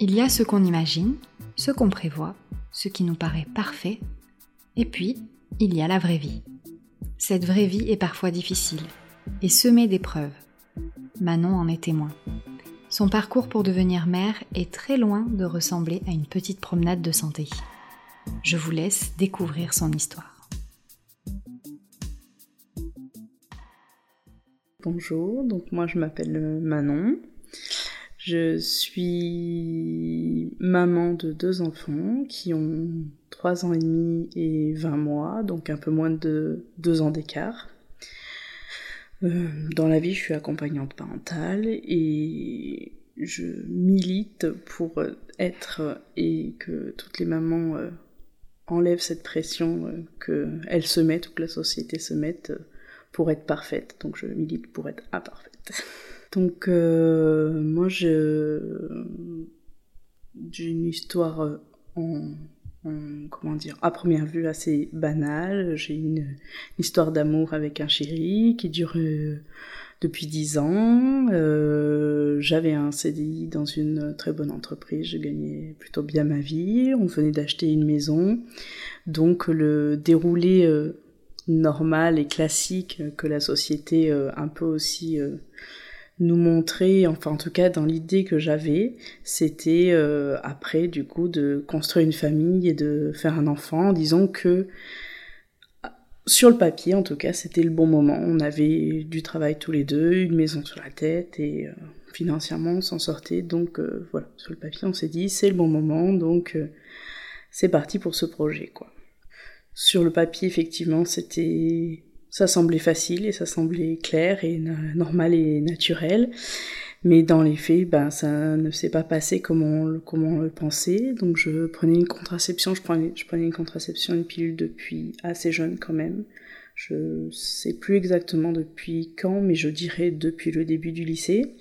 Il y a ce qu'on imagine, ce qu'on prévoit, ce qui nous paraît parfait, et puis il y a la vraie vie. Cette vraie vie est parfois difficile et semée d'épreuves. Manon en est témoin. Son parcours pour devenir mère est très loin de ressembler à une petite promenade de santé. Je vous laisse découvrir son histoire. Bonjour, donc moi je m'appelle Manon. Je suis maman de deux enfants qui ont 3 ans et demi et 20 mois, donc un peu moins de 2 ans d'écart. Euh, dans la vie, je suis accompagnante parentale et je milite pour être et que toutes les mamans euh, enlèvent cette pression euh, qu'elles se mettent ou que la société se mette pour être parfaite. Donc je milite pour être imparfaite. Donc moi je j'ai une histoire en comment dire, à première vue assez banal. J'ai une, histoire d'amour avec un chéri qui dure euh, depuis dix ans. Euh, j'avais un CDI dans une très bonne entreprise, je gagnais plutôt bien ma vie. On venait d'acheter une maison, donc le déroulé euh, normal et classique que la société un peu aussi nous montrer, enfin en tout cas dans l'idée que j'avais, c'était euh, après du coup de construire une famille et de faire un enfant, disons que sur le papier en tout cas c'était le bon moment, on avait du travail tous les deux, une maison sur la tête et euh, financièrement on s'en sortait, donc euh, voilà, sur le papier on s'est dit c'est le bon moment, donc c'est parti pour ce projet quoi. Sur le papier effectivement c'était ça semblait facile et ça semblait clair et normal et naturel. Mais dans les faits, ben, ça ne s'est pas passé comme on, le pensait. Donc je prenais une contraception, je prenais, je prenais une contraception, une pilule depuis assez jeune quand même. Je sais plus exactement depuis quand, mais je dirais depuis le début du lycée.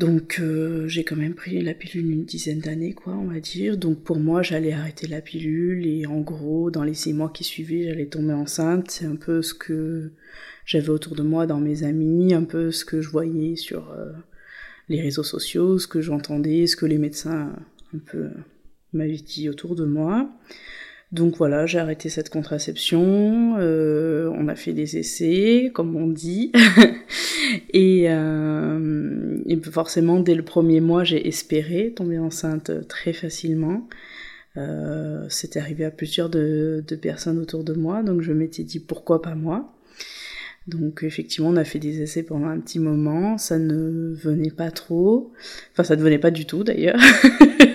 Donc euh, j'ai quand même pris la pilule une dizaine d'années, quoi, on va dire. Donc pour moi, j'allais arrêter la pilule et en gros, dans les six mois qui suivaient, j'allais tomber enceinte. C'est un peu ce que j'avais autour de moi dans mes amis, un peu ce que je voyais sur euh, les réseaux sociaux, ce que j'entendais, ce que les médecins un peu m'avaient dit autour de moi. Donc voilà, j'ai arrêté cette contraception, euh, on a fait des essais, comme on dit, et, euh, et, forcément dès le premier mois j'ai espéré tomber enceinte très facilement. Euh, C'était arrivé à plusieurs de, de, personnes autour de moi, donc je m'étais dit pourquoi pas moi. Donc effectivement on a fait des essais pendant un petit moment, ça ne venait pas trop, enfin ça ne venait pas du tout d'ailleurs.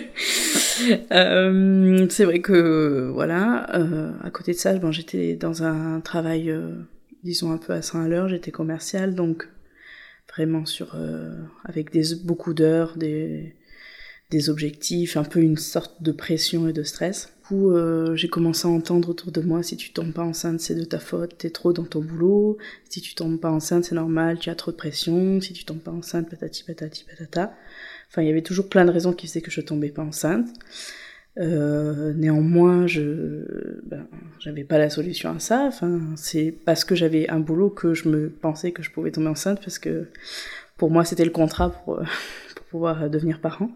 Euh, c'est vrai que voilà, euh, à côté de ça, j'étais dans un travail, euh, disons un peu à 100 à l'heure, j'étais commercial, donc vraiment sur avec beaucoup d'heures, des des objectifs, un peu une sorte de pression et de stress. Du coup, j'ai commencé à entendre autour de moi si tu tombes pas enceinte, c'est de ta faute, t'es trop dans ton boulot. Si tu tombes pas enceinte, c'est normal, tu as trop de pression. Si tu tombes pas enceinte, patati patati patata. Enfin, il y avait toujours plein de raisons qui faisaient que je tombais pas enceinte. Euh, néanmoins, je, ben, pas la solution à ça. Enfin, c'est parce que j'avais un boulot que je me pensais que je pouvais tomber enceinte parce que pour moi c'était le contrat pour, pour pouvoir devenir parent.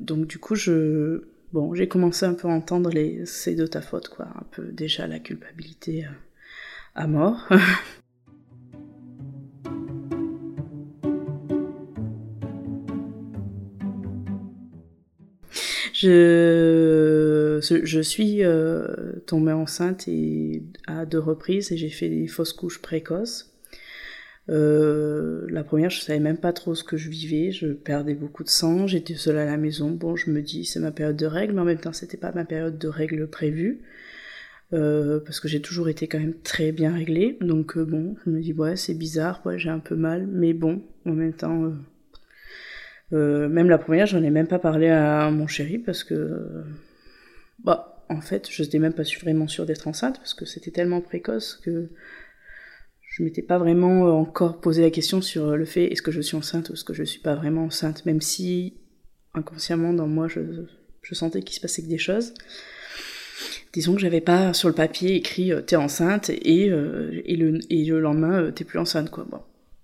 Donc du coup, je, bon, j'ai commencé un peu à entendre les, c'est de ta faute quoi, un peu déjà la culpabilité euh, à mort. Je, suis euh, tombée enceinte à deux reprises et j'ai fait des fausses couches précoces. Euh, la première, je savais même pas trop ce que je vivais, je perdais beaucoup de sang, j'étais seule à la maison. Bon, je me dis c'est ma période de règles, mais en même temps c'était pas ma période de règles prévue. Euh, parce que j'ai toujours été quand même très bien réglée. Donc bon, je me dis ouais c'est bizarre, ouais j'ai un peu mal, mais bon, en même temps même la première, j'en ai même pas parlé à mon chéri parce que, bah, en fait, je n'étais même pas vraiment sûre d'être enceinte parce que c'était tellement précoce que je m'étais pas vraiment encore posé la question sur le fait est-ce que je suis enceinte ou est-ce que je suis pas vraiment enceinte, même si inconsciemment dans moi je, je sentais qu'il se passait que des choses. Disons que j'avais pas sur le papier écrit euh, t'es enceinte et, euh, le, lendemain euh, t'es plus enceinte quoi.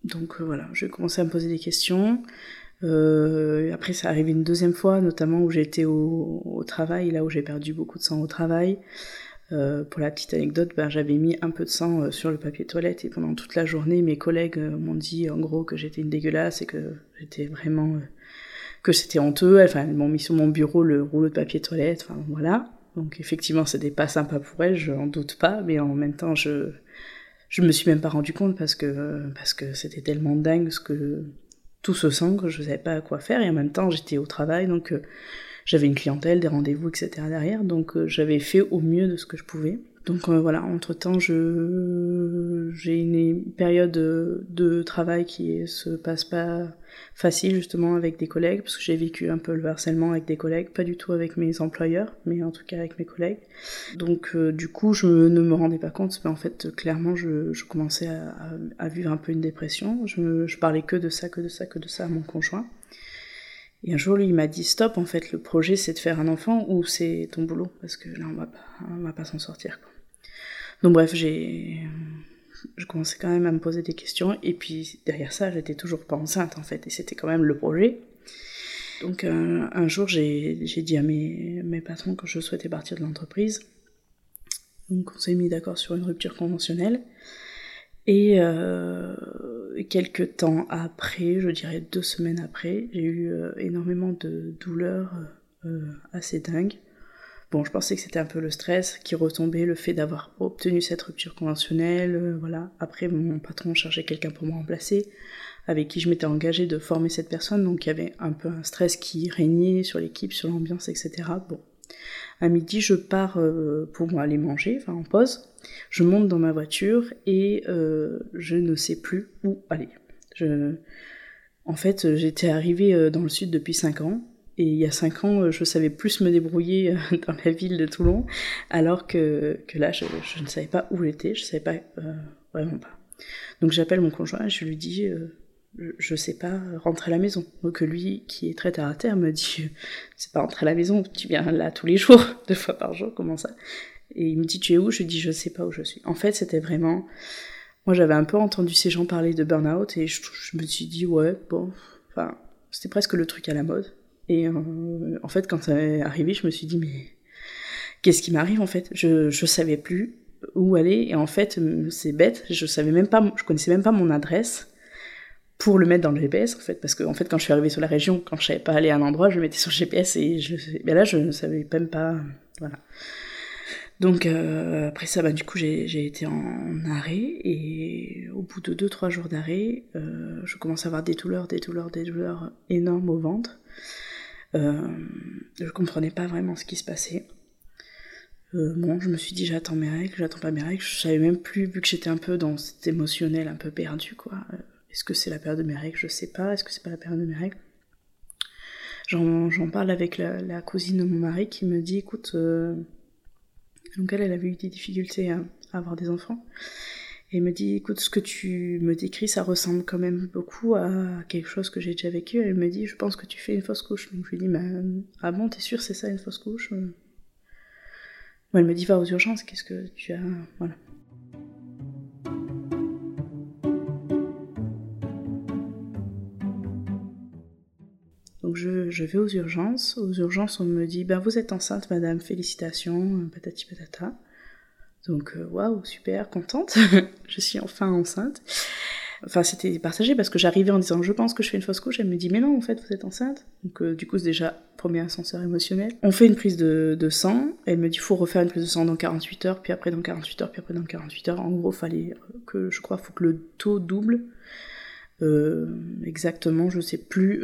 Donc voilà, j'ai commencé à me poser des questions. Après ça arrivé une deuxième fois, notamment où j'étais au, travail, là où j'ai perdu beaucoup de sang au travail. pour la petite anecdote, ben, j'avais mis un peu de sang sur le papier toilette et pendant toute la journée, mes collègues m'ont dit en gros que j'étais une dégueulasse et que j'étais vraiment que c'était honteux. Enfin, elles m'ont mis sur mon bureau le rouleau de papier toilette. Enfin voilà. Donc effectivement, c'était pas sympa pour elle, je n'en doute pas, mais en même temps, je je me suis même pas rendu compte parce que parce que c'était tellement dingue ce que tout se sent que je savais pas quoi faire et en même temps j'étais au travail donc euh, j'avais une clientèle, des rendez-vous, etc. derrière donc euh, j'avais fait au mieux de ce que je pouvais. Donc euh, voilà, entre-temps, j'ai une période de, travail qui se passe pas facile justement avec des collègues, parce que j'ai vécu un peu le harcèlement avec des collègues, pas du tout avec mes employeurs, mais en tout cas avec mes collègues. Donc euh, du coup, je ne me rendais pas compte, mais en fait, clairement, je, commençais à, à, vivre un peu une dépression. Je, je parlais que de ça, que de ça, que de ça à mon conjoint. Et un jour, lui, il m'a dit stop, en fait, le projet, c'est de faire un enfant ou c'est ton boulot, parce que là, on va pas, on va pas s'en sortir. Quoi. Donc bref, j'ai je commençais quand même à me poser des questions et puis derrière ça, j'étais toujours pas enceinte en fait et c'était quand même le projet. Donc euh, un jour, j'ai dit à mes, mes patrons que je souhaitais partir de l'entreprise. Donc on s'est mis d'accord sur une rupture conventionnelle. Et euh, quelques temps après, je dirais deux semaines après, j'ai eu euh, énormément de douleurs assez dingues. Bon, je pensais que c'était un peu le stress qui retombait, le fait d'avoir obtenu cette rupture conventionnelle, euh, voilà. Après, mon patron cherchait quelqu'un pour me remplacer, avec qui je m'étais engagée de former cette personne, donc il y avait un peu un stress qui régnait sur l'équipe, sur l'ambiance, etc. Bon. À midi, je pars euh, pour aller manger, enfin en pause. Je monte dans ma voiture et euh, je ne sais plus où aller. En fait, j'étais arrivée dans le sud depuis 5 ans, et il y a cinq ans, euh, je savais plus me débrouiller euh, dans la ville de Toulon, alors que, que là, je, ne savais pas où j'étais, je savais pas, euh, vraiment pas. Donc j'appelle mon conjoint et je lui dis, euh, je sais pas rentrer à la maison. Donc lui, qui est très terre à terre, me dit, c'est pas rentrer à la maison, tu viens là tous les jours, deux fois par jour, comment ça? Et il me dit, tu es où? Je lui dis, je sais pas où je suis. En fait, c'était vraiment... Moi, j'avais un peu entendu ces gens parler de burn-out et je me suis dit, ouais, bon, enfin, c'était presque le truc à la mode. Et euh, en fait, quand ça est arrivé, je me suis dit, mais qu'est-ce qui m'arrive en fait? Je, je savais plus où aller. Et en fait, c'est bête, je savais même pas, je connaissais même pas mon adresse pour le mettre dans le GPS en fait. Parce que en fait, quand je suis arrivée sur la région, quand je savais pas aller à un endroit, je le mettais sur le GPS et je, ben là, je ne savais même pas. Voilà. Donc euh, après ça, bah, du coup, j'ai été en arrêt et au bout de 2-3 jours d'arrêt, euh, je commence à avoir des douleurs, des douleurs, des douleurs énormes au ventre. Euh, je comprenais pas vraiment ce qui se passait. Euh, bon, je me suis dit j'attends mes règles, j'attends pas mes règles. Je savais même plus, vu que j'étais un peu dans cet émotionnel un peu perdu, quoi. Euh, est-ce que c'est la période de mes règles? Je sais pas. Est-ce que c'est pas la période de mes règles? J'en parle avec la, cousine de mon mari qui me dit écoute, donc elle, elle avait eu des difficultés à avoir des enfants. Et me dit, écoute, ce que tu me décris, ça ressemble quand même beaucoup à quelque chose que j'ai déjà vécu. Elle me dit, je pense que tu fais une fausse couche. Donc je lui dis, bah, ah bon, t'es sûr, c'est ça une fausse couche? Elle me dit, va aux urgences, qu'est-ce que tu as? Voilà. Donc je, je, vais aux urgences. Aux urgences, on me dit, ben vous êtes enceinte, madame, félicitations, patati patata. Donc euh, waouh, super, contente, je suis enfin enceinte. Enfin, c'était partagé parce que j'arrivais en disant je pense que je fais une fausse couche. Elle me dit mais non, en fait, vous êtes enceinte. Donc, euh, du coup, c'est déjà premier ascenseur émotionnel. On fait une prise de, de sang. Elle me dit faut refaire une prise de sang dans 48 heures, puis après dans 48 heures, puis après dans 48 heures. En gros, fallait que je crois, faut que le taux double. Euh, exactement, je sais plus.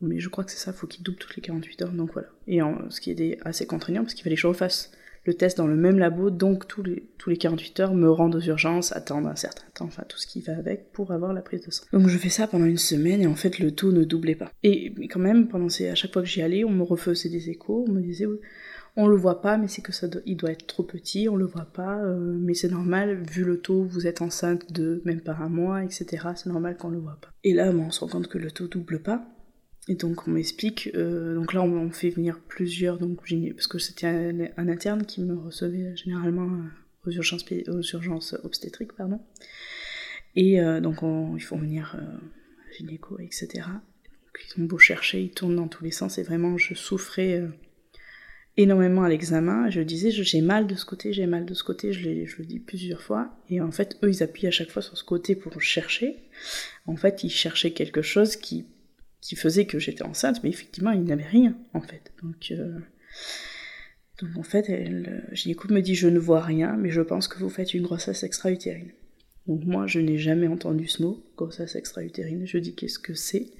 mais je crois que c'est ça, faut qu'il double toutes les 48 heures. Donc voilà. Et ce qui est assez contraignant parce qu'il fallait que je refasse le test dans le même labo, donc tous les, tous les 48 heures, me rendre aux urgences, attendre un certain temps, enfin tout ce qui va avec pour avoir la prise de sang. Donc je fais ça pendant une semaine et en fait le taux ne doublait pas. Et quand même, pendant ces, à chaque fois que j'y allais, on me refaisait des échos, on me disait on le voit pas, mais c'est que ça il doit être trop petit, on le voit pas, euh, mais c'est normal, vu le taux, vous êtes enceinte de même pas un mois, etc. C'est normal qu'on le voit pas. Et là, on se rend compte que le taux double pas. Et donc on m'explique, euh, donc là on, fait venir plusieurs, donc parce que c'était un, interne qui me recevait généralement euh, aux urgences, obstétriques, pardon. Et euh, donc on, ils font venir gynéco, etc. Donc ils ont beau chercher, ils tournent dans tous les sens, et vraiment je souffrais énormément à l'examen. Je disais, j'ai mal de ce côté, j'ai mal de ce côté, je, le dis plusieurs fois. Et en fait, eux, ils appuient à chaque fois sur ce côté pour chercher. En fait, ils cherchaient quelque chose qui qui faisait que j'étais enceinte, mais effectivement, il n'avait rien, en fait. Donc, euh, en fait, elle, gynéco me dit, je ne vois rien, mais je pense que vous faites une grossesse extra-utérine. Donc moi, je n'ai jamais entendu ce mot, grossesse extra-utérine. Je dis, qu'est-ce que c'est?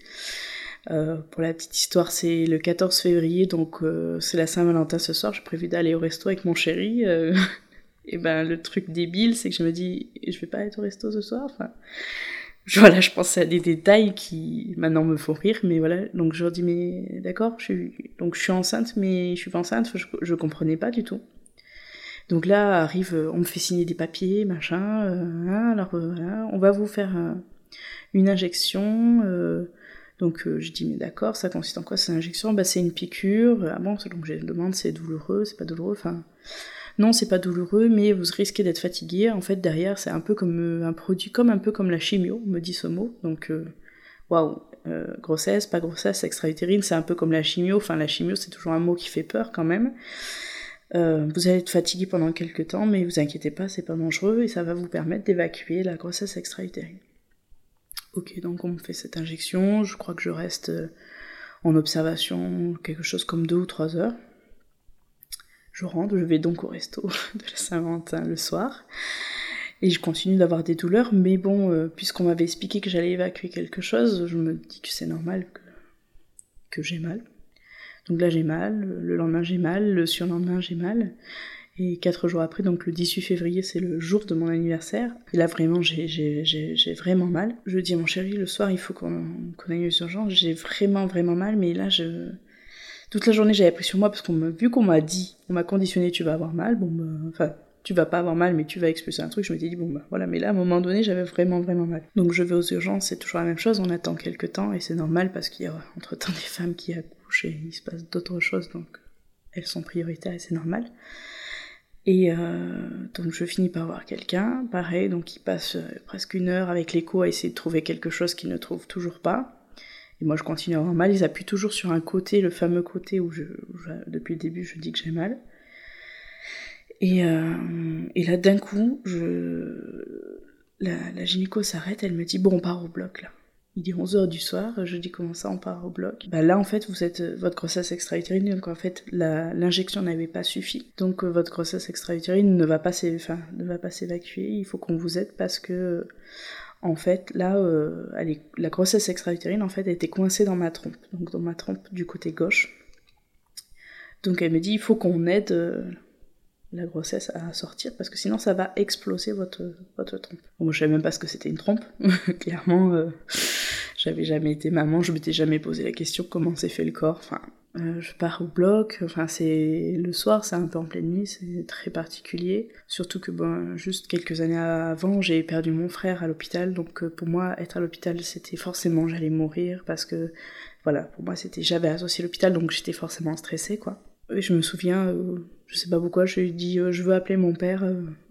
Euh, pour la petite histoire, c'est le 14 février, donc euh, c'est la Saint-Valentin ce soir. J'ai prévu d'aller au resto avec mon chéri. et ben le truc débile, c'est que je me dis, je vais pas être au resto ce soir. voilà, je pense à des détails qui maintenant me font rire, mais voilà. Donc je leur dis mais d'accord, je suis donc je suis enceinte, mais je suis pas enceinte. Je, je comprenais pas du tout. Donc là arrive, on me fait signer des papiers, machin. Euh, hein, alors euh, on va vous faire euh, une injection. donc je dis mais d'accord, ça consiste en quoi cette injection? Bah c'est une piqûre. Ah bon, donc je demande c'est douloureux, c'est pas douloureux. Enfin non, c'est pas douloureux, mais vous risquez d'être fatigué. En fait, derrière, c'est un peu comme euh, un produit, comme un peu comme la chimio, me dit ce mot. Donc, euh, waouh, euh, grossesse, pas grossesse, extra-utérine, c'est un peu comme la chimio. Enfin, la chimio, c'est toujours un mot qui fait peur quand même. vous allez être fatigué pendant quelques temps, mais vous inquiétez pas, c'est pas dangereux et ça va vous permettre d'évacuer la grossesse extra-utérine. Ok, donc on me fait cette injection, je crois que je reste en observation quelque chose comme deux ou trois heures. Je rentre, je vais donc au resto de la Saint-Valentin le soir. Et je continue d'avoir des douleurs, mais bon, euh, puisqu'on m'avait expliqué que j'allais évacuer quelque chose, je me dis que c'est normal que, que j'ai mal. Donc là j'ai mal, le lendemain j'ai mal, le surlendemain j'ai mal. Et quatre jours après, donc le 18 février, c'est le jour de mon anniversaire. Et là vraiment j'ai vraiment mal. Je dis à mon chéri, le soir il faut qu'on aille aux urgences, j'ai vraiment vraiment mal, mais là je toute la journée j'avais pris sur moi parce qu'on m'a vu qu'on m'a dit, on m'a conditionné tu vas avoir mal, bon bah, enfin tu vas pas avoir mal mais tu vas expulser un truc, je m'étais dit bon bah voilà, mais là à un moment donné j'avais vraiment vraiment mal. Donc je vais aux urgences, c'est toujours la même chose, on attend quelques temps et c'est normal parce qu'il y a entre temps des femmes qui accouchent et il se passe d'autres choses donc elles sont prioritaires et c'est normal. Et euh, donc je finis par voir quelqu'un, pareil, donc il passe euh, presque une heure avec l'écho à essayer de trouver quelque chose qu'il ne trouve toujours pas. Et moi, je continue à avoir mal. Ils appuient toujours sur un côté, le fameux côté où, je, depuis le début, je dis que j'ai mal. Et, euh, là, d'un coup, je, la, gynéco s'arrête, elle me dit Bon, on part au bloc là. Il dit 11h du soir, je dis comment ça on part au bloc? Bah là en fait vous êtes votre grossesse extra-utérine donc en fait l'injection n'avait pas suffi. Donc euh, votre grossesse extra-utérine ne va pas s'évacuer, il faut qu'on vous aide parce que en fait, là, euh, la grossesse extra-utérine, en fait, était coincée dans ma trompe, donc dans ma trompe du côté gauche. Donc elle me dit, il faut qu'on aide euh, la grossesse à sortir, parce que sinon ça va exploser votre, votre trompe. Bon, moi, je savais même pas ce que c'était une trompe, clairement. Euh, j'avais jamais été maman, je m'étais jamais posé la question comment s'est fait le corps. Enfin, euh, je pars au bloc, enfin c'est le soir, c'est un peu en pleine nuit, c'est très particulier. Surtout que bon, juste quelques années avant, j'ai perdu mon frère à l'hôpital, donc euh, pour moi être à l'hôpital c'était forcément j'allais mourir parce que voilà, pour moi c'était j'avais associé l'hôpital donc j'étais forcément stressée quoi. Et je me souviens, euh, je sais pas pourquoi, je lui ai dit je veux appeler mon père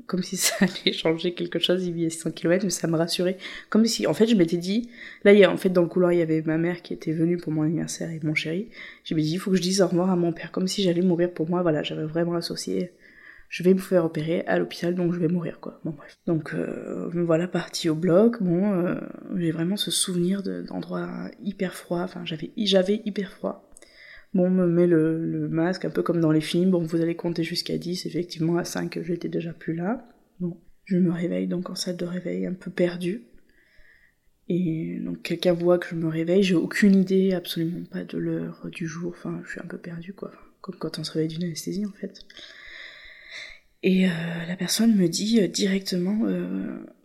comme si ça allait changer quelque chose, il à 600 km, mais ça me rassurait. Comme si, en fait, je m'étais dit, là, il y a, en fait, dans le couloir, il y avait ma mère qui était venue pour mon anniversaire et mon chéri. Je me dit, il faut que je dise au revoir à mon père, comme si j'allais mourir pour moi, voilà, j'avais vraiment associé, je vais me faire opérer à l'hôpital, donc je vais mourir, quoi. Bon, bref. Donc, euh, voilà partie au bloc, bon, euh, j'ai vraiment ce souvenir d'endroit hyper froid, enfin, j'avais, j'avais hyper froid. Bon, on me met le, masque, un peu comme dans les films. Bon, vous allez compter jusqu'à 10. Effectivement, à 5, j'étais déjà plus là. Bon, je me réveille donc en salle de réveil, un peu perdue. Et donc quelqu'un voit que je me réveille, j'ai aucune idée, absolument pas de l'heure du jour, enfin je suis un peu perdue quoi, comme quand on se réveille d'une anesthésie en fait. Et la personne me dit directement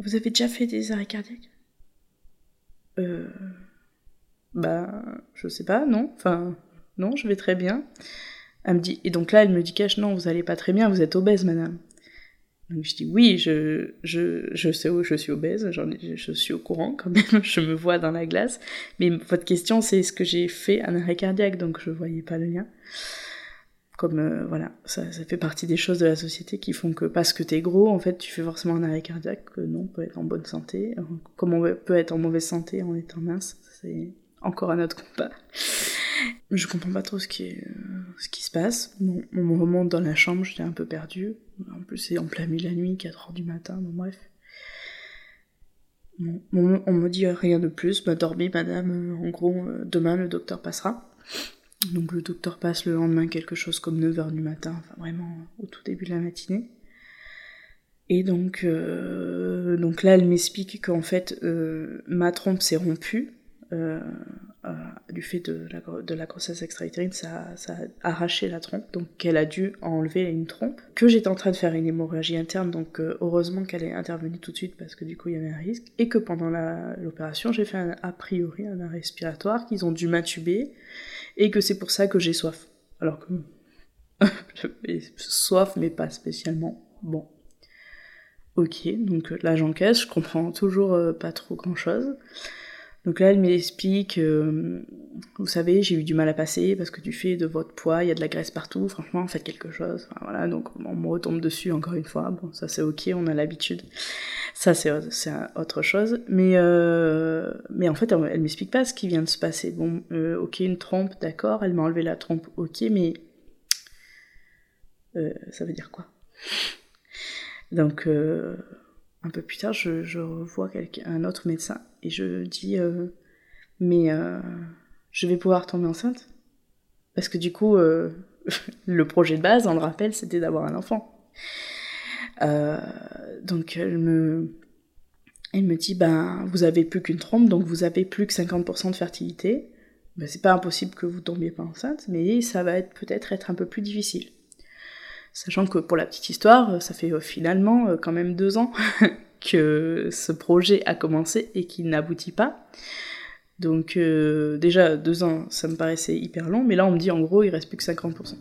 Vous avez déjà fait des arrêts cardiaques? Euh. Bah, je sais pas, non. Enfin, non, je vais très bien. Elle me dit, et donc là, elle me dit cache, non, vous allez pas très bien, vous êtes obèse, madame. Donc je dis oui, je, je, je sais où je suis obèse, j'en je suis au courant quand même, je me vois dans la glace. Mais votre question, c'est est-ce que j'ai fait un arrêt cardiaque, donc je voyais pas le lien. Comme euh, voilà, ça, ça, fait partie des choses de la société qui font que parce que t'es gros, en fait, tu fais forcément un arrêt cardiaque. Que non, on peut être en bonne santé. Comme on peut être en mauvaise santé en étant mince, c'est encore un autre combat. Je comprends pas trop ce qui, se passe. Bon, on me remonte dans la chambre, j'étais un peu perdue. En plus, c'est en plein milieu de la nuit, 4h du matin, bon bref. Bon, on me dit rien de plus, bah dormez madame, en gros, euh, demain le docteur passera. Donc le docteur passe le lendemain quelque chose comme 9h du matin, enfin vraiment au tout début de la matinée. Et donc, euh, donc là, elle m'explique qu'en fait, euh, ma trompe s'est rompue, euh, du fait de la, grossesse extra-utérine, ça, a arraché la trompe, donc elle a dû enlever une trompe. Que j'étais en train de faire une hémorragie interne, donc euh, heureusement qu'elle est intervenue tout de suite parce que du coup il y avait un risque. Et que pendant l'opération, j'ai fait un, a priori un arrêt respiratoire, qu'ils ont dû m'intuber, et que c'est pour ça que j'ai soif. Alors que soif, mais pas spécialement. Bon. Ok, donc là j'encaisse, je comprends toujours pas trop grand chose. Donc là, elle m'explique, euh, vous savez, j'ai eu du mal à passer parce que du fait de votre poids, il y a de la graisse partout, franchement, faites quelque chose. voilà, donc on me retombe dessus encore une fois. Bon, ça c'est ok, on a l'habitude. Ça c'est autre chose. Mais, euh, mais en fait, elle, m'explique pas ce qui vient de se passer. Bon, euh, ok, une trompe, d'accord, elle m'a enlevé la trompe, ok, mais ça veut dire quoi? Donc un peu plus tard, je, revois un autre médecin et je dis euh, Mais euh, je vais pouvoir tomber enceinte Parce que du coup, euh, le projet de base, on le rappelle, c'était d'avoir un enfant. donc elle me, dit Ben, vous avez plus qu'une trompe, donc vous avez plus que 50% de fertilité. Ben, c'est pas impossible que vous tombiez pas enceinte, mais ça va être peut-être être un peu plus difficile. Sachant que pour la petite histoire, ça fait euh, finalement euh, quand même deux ans que ce projet a commencé et qu'il n'aboutit pas. Donc euh, déjà deux ans, ça me paraissait hyper long, mais là on me dit en gros il reste plus que 50%.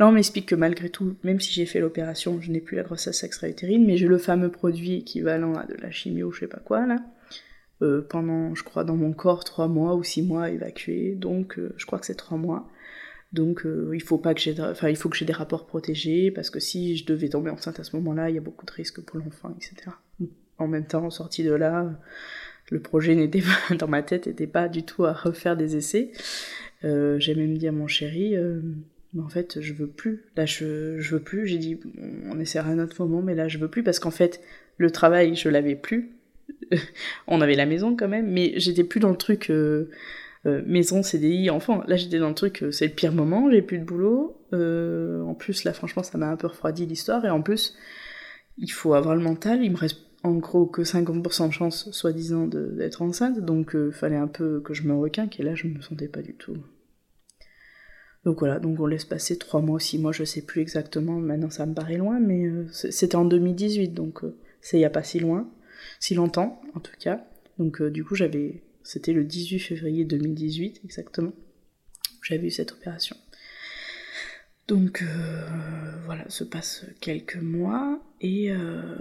Là, on m'explique que malgré tout, même si j'ai fait l'opération, je n'ai plus la grossesse extra-utérine, mais j'ai le fameux produit équivalent à de la chimio, je sais pas quoi, là, euh, pendant, je crois, dans mon corps, trois mois ou six mois évacués. Donc, euh, je crois que c'est trois mois. Donc, euh, il faut pas que j'ai, enfin, il faut que j'ai des rapports protégés parce que si je devais tomber enceinte à ce moment-là, il y a beaucoup de risques pour l'enfant, etc. En même temps, en sortie de là, le projet n'était pas dans ma tête, n'était pas du tout à refaire des essais. j'ai même dit à mon chéri, mais en fait, je veux plus. Là, je, je veux plus. J'ai dit, on essaiera un autre moment, mais là, je veux plus parce qu'en fait, le travail, je l'avais plus. on avait la maison quand même, mais j'étais plus dans le truc euh, euh, maison, CDI, enfant. Là, j'étais dans le truc, euh, c'est le pire moment, j'ai plus de boulot. en plus, là, franchement, ça m'a un peu refroidi l'histoire. Et en plus, il faut avoir le mental. Il me reste en gros que 50% de chance, soi-disant, d'être enceinte. Donc, fallait un peu que je me requinque. Et là, je me sentais pas du tout. Donc voilà, donc on laisse passer 3 mois, 6 mois, je sais plus exactement. Maintenant, ça me paraît loin, mais c'était en 2018, donc c'est il y a pas si loin si longtemps en tout cas. Donc euh, du coup j'avais, c'était le 18 février 2018 exactement, j'avais eu cette opération. Donc euh, voilà, se passe quelques mois et euh,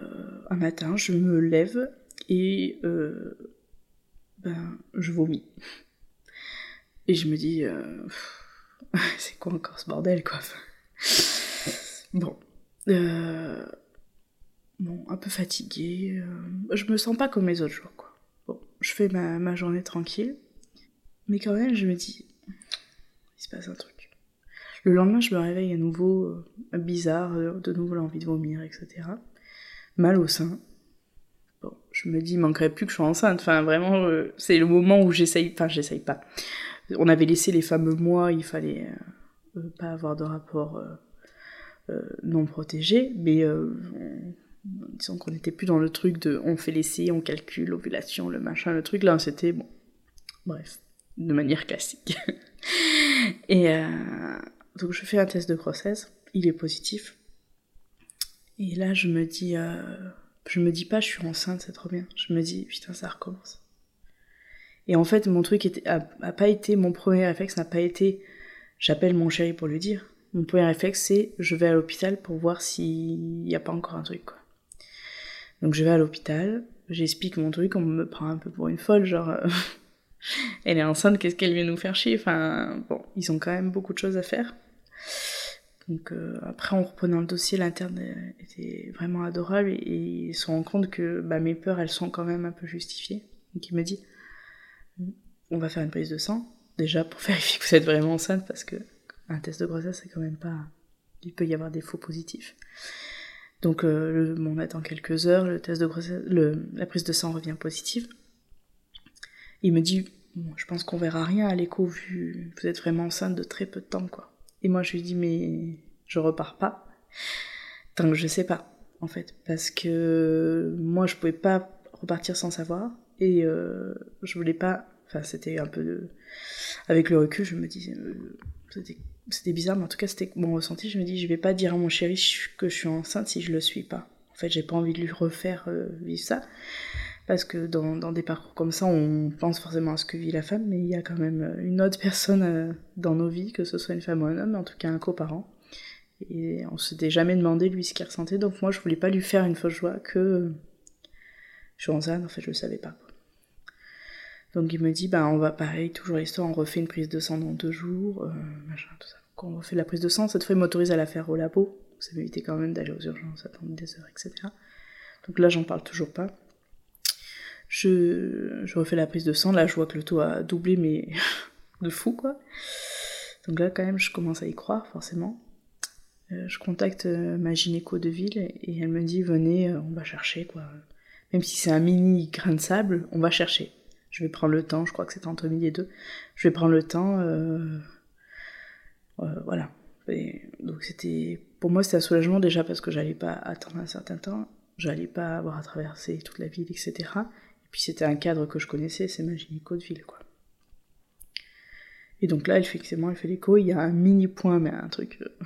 un matin je me lève et ben je vomis. Et je me dis c'est quoi encore ce bordel quoi? bon. Bon, un peu fatiguée. Euh, je me sens pas comme les autres jours, quoi. Bon, je fais ma, journée tranquille. Mais quand même, je me dis, il se passe un truc. Le lendemain, je me réveille à nouveau euh, bizarre, euh, de nouveau l'envie de vomir, etc. Mal au sein. Bon, je me dis, il manquerait plus que je sois enceinte. Enfin, vraiment, c'est le moment où j'essaye. Enfin, j'essaye pas. On avait laissé les fameux mois, il fallait pas avoir de rapport non protégé, mais disons qu'on n'était plus dans le truc de on fait l'essai, on calcule l'ovulation, le machin, le truc, là c'était bon. Bref. de manière classique. et euh, donc je fais un test de grossesse, il est positif. Et là je me dis, euh, je me dis pas je suis enceinte, c'est trop bien. Je me dis putain ça recommence. Et en fait mon truc était, a, pas été, mon premier réflexe n'a pas été j'appelle mon chéri pour lui dire. Mon premier réflexe c'est je vais à l'hôpital pour voir s'il n'y a pas encore un truc quoi. Donc je vais à l'hôpital, j'explique mon truc, on me prend un peu pour une folle, genre euh, elle est enceinte, qu'est-ce qu'elle vient nous faire chier? Enfin bon, ils ont quand même beaucoup de choses à faire. Donc euh, après, en reprenant le dossier, l'interne était vraiment adorable et, ils se rendent compte que bah, mes peurs, elles sont quand même un peu justifiées. Donc il me dit, on va faire une prise de sang, déjà pour vérifier que vous êtes vraiment enceinte, parce que un test de grossesse, c'est quand même pas... Il peut y avoir des faux positifs. Donc euh, on attend quelques heures, le test de grossesse, le, la prise de sang revient positive. Il me dit, je pense qu'on verra rien à l'écho vu vous êtes vraiment enceinte de très peu de temps quoi. Et moi je lui dis mais je repars pas tant que je sais pas en fait parce que moi je pouvais pas repartir sans savoir et euh, je voulais pas enfin c'était un peu de... avec le recul je me disais euh, c'était bizarre mais en tout cas c'était mon ressenti. Je me dis je vais pas dire à mon chéri que je suis enceinte si je le suis pas. En fait j'ai pas envie de lui refaire euh, vivre ça. Parce que dans, des parcours comme ça, on pense forcément à ce que vit la femme, mais il y a quand même une autre personne euh, dans nos vies, que ce soit une femme ou un homme, en tout cas un coparent. Et on s'était jamais demandé lui ce qu'il ressentait, donc moi je voulais pas lui faire une fausse joie que je suis enceinte, en fait je le savais pas. Donc il me dit, bah on va pareil, toujours l'histoire, on refait une prise de sang dans deux jours, euh, machin, tout ça. Donc on refait la prise de sang, cette fois il m'autorise à la faire au labo, ça m'évitait quand même d'aller aux urgences, attendre des heures, etc. Donc là j'en parle toujours pas. Je, refais la prise de sang, là je vois que le taux a doublé, mais de fou quoi. Donc là quand même je commence à y croire forcément. Euh, je contacte euh, ma gynéco de ville et elle me dit venez, euh, on va chercher quoi. Même si c'est un mini grain de sable, on va chercher. Je vais prendre le temps, je crois que c'était entre midi et deux. Je vais prendre le temps, voilà. donc c'était, pour moi c'était un soulagement déjà parce que j'allais pas attendre un certain temps, j'allais pas avoir à traverser toute la ville, etc. Puis c'était un cadre que je connaissais, c'est ma gynéco de ville, quoi. Et donc là, effectivement, elle fait l'écho, il y a un mini point, mais un truc euh,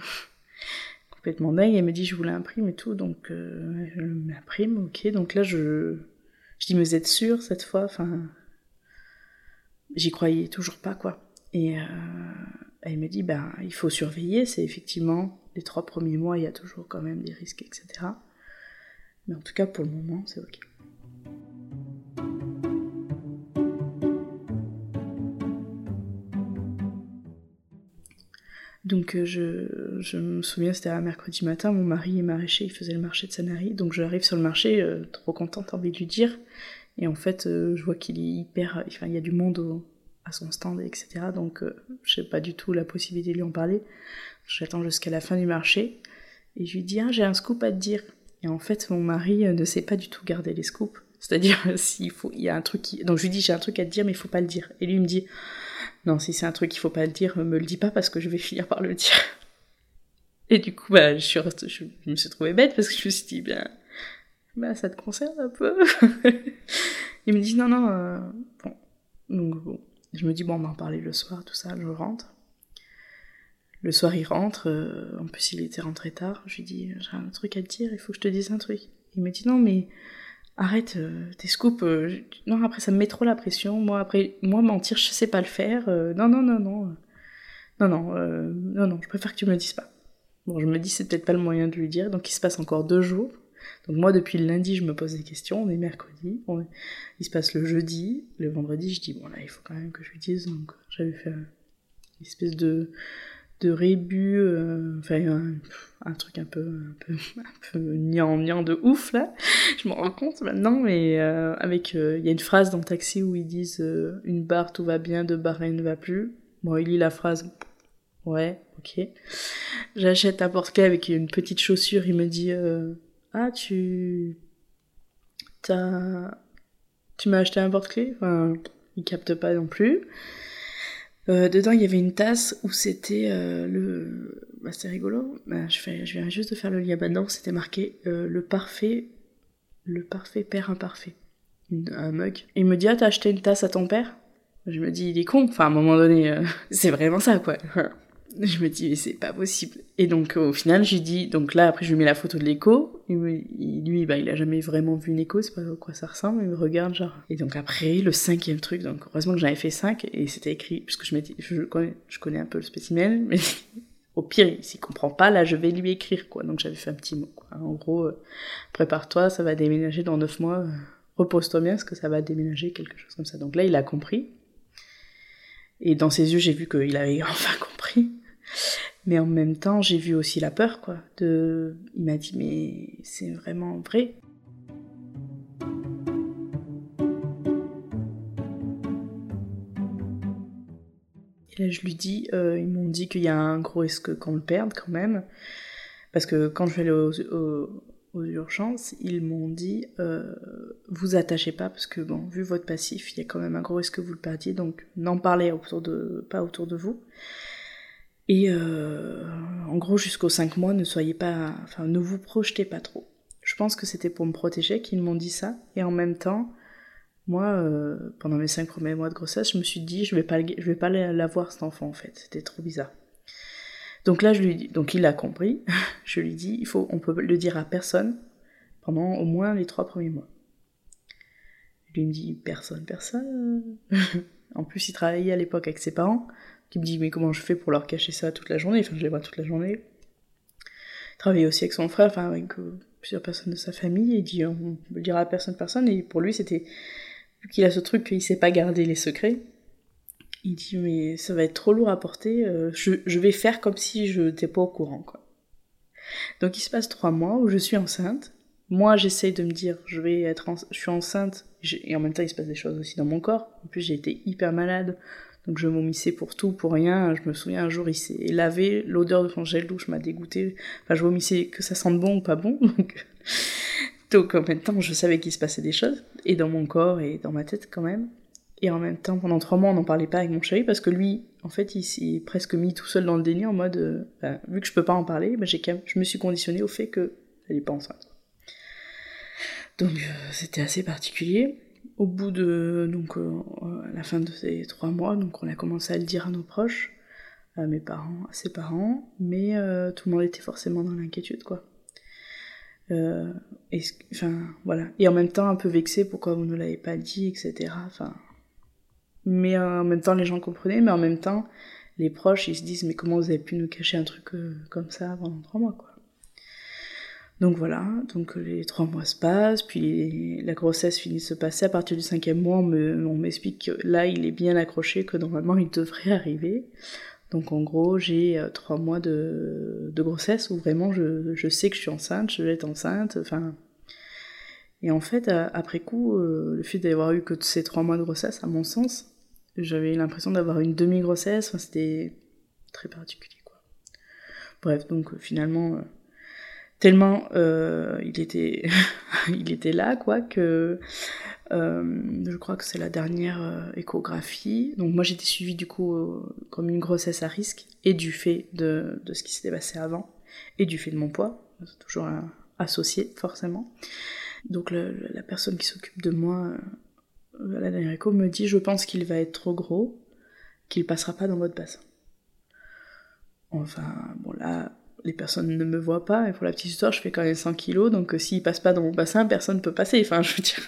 complètement dingue. Elle me dit, je vous l'imprime et tout, donc euh, je l'imprime, ok. Donc là, je, je dis, mais vous êtes sûr cette fois? Enfin, j'y croyais toujours pas, quoi. Et euh, elle me dit, ben, il faut surveiller, c'est effectivement, les trois premiers mois, il y a toujours quand même des risques, etc. Mais en tout cas, pour le moment, c'est ok. Donc euh, je, me souviens, c'était un mercredi matin, mon mari est maraîcher, il faisait le marché de Sanary, donc j'arrive sur le marché, euh, trop contente, envie de lui dire, et en fait euh, je vois qu'il est hyper, enfin il y a du monde à son stand, etc. Donc je n'ai pas du tout la possibilité de lui en parler. J'attends jusqu'à la fin du marché, et je lui dis ah j'ai un scoop à te dire. Et en fait mon mari ne sait pas du tout garder les scoops, c'est-à-dire s'il faut, il y a un truc qui, donc je lui dis j'ai un truc à te dire mais il faut pas le dire, et lui il me dit non, si c'est un truc qu'il faut pas le dire, me le dis pas parce que je vais finir par le dire. Et du coup, bah, je, suis je, me suis trouvée bête parce que je me suis dit, bien, bah, ça te concerne un peu. il me dit, non, non, euh, bon. Donc, bon. Je me dis, bon, on va en parler le soir, tout ça, je rentre. Le soir, il rentre, euh, en plus, il était rentré tard. Je lui dis, j'ai un truc à te dire, il faut que je te dise un truc. Il me dit, non, mais arrête euh, tes scoops. Non, après ça me met trop la pression. Moi, après, moi mentir, je sais pas le faire. Non, non, non, non. Non, non, non, non, je préfère que tu me le dises pas. Bon, je me dis, c'est peut-être pas le moyen de lui dire. Donc, il se passe encore deux jours. Donc, moi, depuis le lundi, je me pose des questions. On est mercredi. Il se passe le jeudi. Le vendredi, je dis, bon, là, il faut quand même que je lui dise. Donc, j'avais fait une espèce de de rébus, euh, enfin un, truc un peu, un peu, un peu niant, de ouf là. Je m'en rends compte maintenant, mais euh, avec, euh, il y a une phrase dans Taxi où ils disent une barre tout va bien, deux barres ne va plus. Bon, il lit la phrase, ouais, ok. J'achète un porte-clés avec une petite chaussure, il me dit ah tu, t'as, tu m'as acheté un porte-clés, enfin, il capte pas non plus. Euh, dedans, il y avait une tasse où c'était euh, le. Bah, c'est rigolo. Bah, je, fais... je viens juste de faire le lien maintenant. C'était marqué euh, le parfait. Le parfait père imparfait. un mug. il me dit Ah, t'as acheté une tasse à ton père? Je me dis, il est con. Enfin, à un moment donné, c'est vraiment ça, quoi. Je me dis, mais c'est pas possible. Et donc, au final, j'ai dit, donc là, après, je lui mets la photo de l'écho. Lui, bah, il a jamais vraiment vu une écho, c'est pas à quoi ça ressemble. Il me regarde, genre. Et donc, après, le cinquième truc, donc, heureusement que j'en avais fait cinq, et c'était écrit, puisque je m'étais, je connais, je connais un peu le spécimen, mais au pire, s'il comprend pas, là, je vais lui écrire, quoi. Donc, j'avais fait un petit mot, quoi. En gros, euh, prépare-toi, ça va déménager dans neuf mois. Euh, repose-toi bien, parce que ça va déménager, quelque chose comme ça. Donc là, il a compris. Et dans ses yeux, j'ai vu qu'il avait enfin compris. Mais en même temps, j'ai vu aussi la peur, quoi. De... Il m'a dit, mais c'est vraiment vrai. Et là, je lui dis, euh, ils m'ont dit qu'il y a un gros risque qu'on le perde quand même. Parce que quand je vais aller aux, urgences, ils m'ont dit, euh, vous attachez pas, parce que bon, vu votre passif, il y a quand même un gros risque que vous le perdiez, donc n'en parlez pas autour de vous. Et euh, en gros, jusqu'aux 5 mois, ne soyez pas, enfin, ne vous projetez pas trop. Je pense que c'était pour me protéger qu'ils m'ont dit ça. Et en même temps, moi, euh, pendant mes 5 premiers mois de grossesse, je me suis dit, je vais pas, je vais pas l'avoir cet enfant en fait. C'était trop bizarre. Donc là, je lui dis, donc il a compris. je lui dis, il faut, on peut le dire à personne pendant au moins les 3 premiers mois. Lui me dit, personne, personne. en plus, il travaillait à l'époque avec ses parents qui me dit mais comment je fais pour leur cacher ça toute la journée, enfin je les vois toute la journée. Il travaillait aussi avec son frère, enfin avec euh, plusieurs personnes de sa famille, et il dit on le dira à personne, personne, et pour lui c'était, vu qu'il a ce truc qu'il sait pas garder les secrets, il dit mais ça va être trop lourd à porter, euh, je, je, vais faire comme si je n'étais pas au courant quoi. Donc il se passe trois mois où je suis enceinte, moi j'essaye de me dire je vais être je suis enceinte, et en même temps il se passe des choses aussi dans mon corps, en plus j'ai été hyper malade, donc je vomissais pour tout, pour rien. Je me souviens un jour, il s'est lavé, l'odeur de son gel douche m'a dégoûté. Enfin, je vomissais que ça sente bon ou pas bon. Donc, en même temps, je savais qu'il se passait des choses, et dans mon corps et dans ma tête quand même. Et en même temps, pendant trois mois, on n'en parlait pas avec mon chéri parce que lui, en fait, il s'est presque mis tout seul dans le déni en mode, euh, bah, vu que je peux pas en parler, bah, j'ai je me suis conditionnée au fait qu'elle n'est pas enceinte. Donc, euh, c'était assez particulier au bout de donc euh, la fin de ces trois mois, donc on a commencé à le dire à nos proches, à mes parents, à ses parents, mais euh, tout le monde était forcément dans l'inquiétude quoi. Euh, et, enfin voilà. Et en même temps un peu vexé pourquoi vous ne l'avez pas dit, etc. Enfin, mais en même temps les gens comprenaient, mais en même temps les proches ils se disent mais comment vous avez pu nous cacher un truc comme ça pendant trois mois quoi. Donc voilà, donc les trois mois se passent, puis la grossesse finit de se passer. À partir du cinquième mois, on m'explique que là, il est bien accroché, que normalement, il devrait arriver. Donc en gros, j'ai euh, trois mois de, grossesse où vraiment je, sais que je suis enceinte, je vais être enceinte, enfin... Et en fait, après coup, euh, le fait d'avoir eu que ces trois mois de grossesse, à mon sens, j'avais l'impression d'avoir une demi-grossesse, enfin, c'était très particulier, quoi. Bref, donc finalement tellement euh, il était il était là quoi que euh, je crois que c'est la dernière euh, échographie. Donc moi j'étais suivie du coup comme une grossesse à risque et du fait de, de ce qui s'était passé avant et du fait de mon poids. Toujours associé forcément. Donc la personne qui s'occupe de moi à la dernière écho me dit je pense qu'il va être trop gros qu'il passera pas dans votre bassin. Enfin bon là les personnes ne me voient pas, et pour la petite histoire, je fais quand même 100 kilos, donc euh, s'il passe pas dans mon bassin, personne ne peut passer, enfin, je veux dire...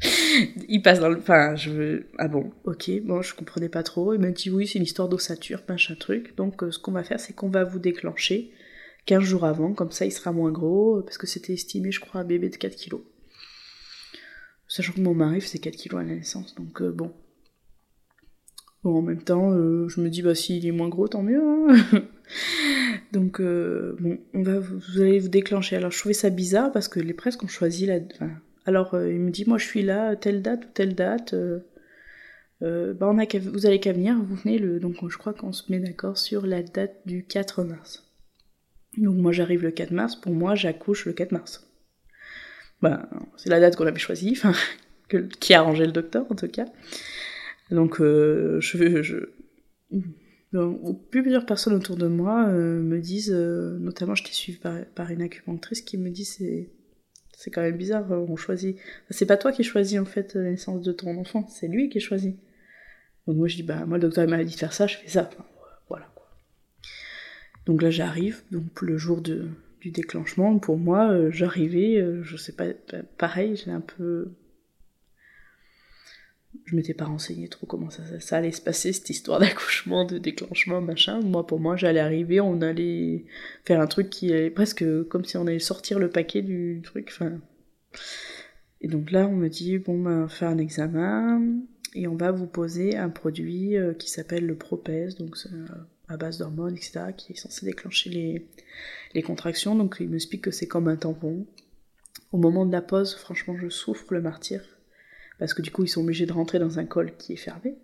il passe dans le... Enfin, je veux... Ah bon, ok, bon, je comprenais pas trop, il m'a dit oui, c'est une histoire d'ossature, machin truc, donc euh, ce qu'on va faire, c'est qu'on va vous déclencher 15 jours avant, comme ça il sera moins gros, parce que c'était estimé, je crois, un bébé de 4 kilos. Sachant que mon mari faisait 4 kilos à la naissance, donc euh, bon. En même temps, je me dis, bah s'il est moins gros, tant mieux, hein Donc, euh, bon, on va, vous allez vous déclencher. Alors, je trouvais ça bizarre parce que les presque ont choisi la. Enfin, alors, euh, il me dit, moi, je suis là, telle date ou telle date. Euh, bah, on a vous allez qu'à venir, vous venez le. Donc, je crois qu'on se met d'accord sur la date du 4 mars. Donc, moi, j'arrive le 4 mars. Pour moi, j'accouche le 4 mars. Bah, c'est la date qu'on avait choisie, enfin, qui a arrangé le docteur, en tout cas. Donc, je, je plusieurs personnes autour de moi euh, me disent, euh, notamment j'étais suivie par, par, une acupunctrice qui me dit c'est c'est quand même bizarre, euh, on choisit. C'est pas toi qui choisis en fait la naissance de ton enfant, c'est lui qui choisit. Donc moi je dis bah moi le docteur m'a dit de faire ça, je fais ça. voilà quoi. Donc là j'arrive, donc le jour de, du déclenchement, pour moi euh, j'arrivais, euh, je sais pas, pareil, j'ai un peu je m'étais pas renseigné trop comment ça, allait se passer, cette histoire d'accouchement, de déclenchement, machin. Moi, pour moi, j'allais arriver, on allait faire un truc qui est presque comme si on allait sortir le paquet du truc. Enfin. Et donc là, on me dit, bon, ben, on va faire un examen et on va vous poser un produit euh, qui s'appelle le Propèse, donc euh, à base d'hormones, etc., qui est censé déclencher les, les contractions. Donc il m'explique que c'est comme un tampon. Au moment de la pause, franchement, je souffre le martyr parce que du coup ils sont obligés de rentrer dans un col qui est fermé.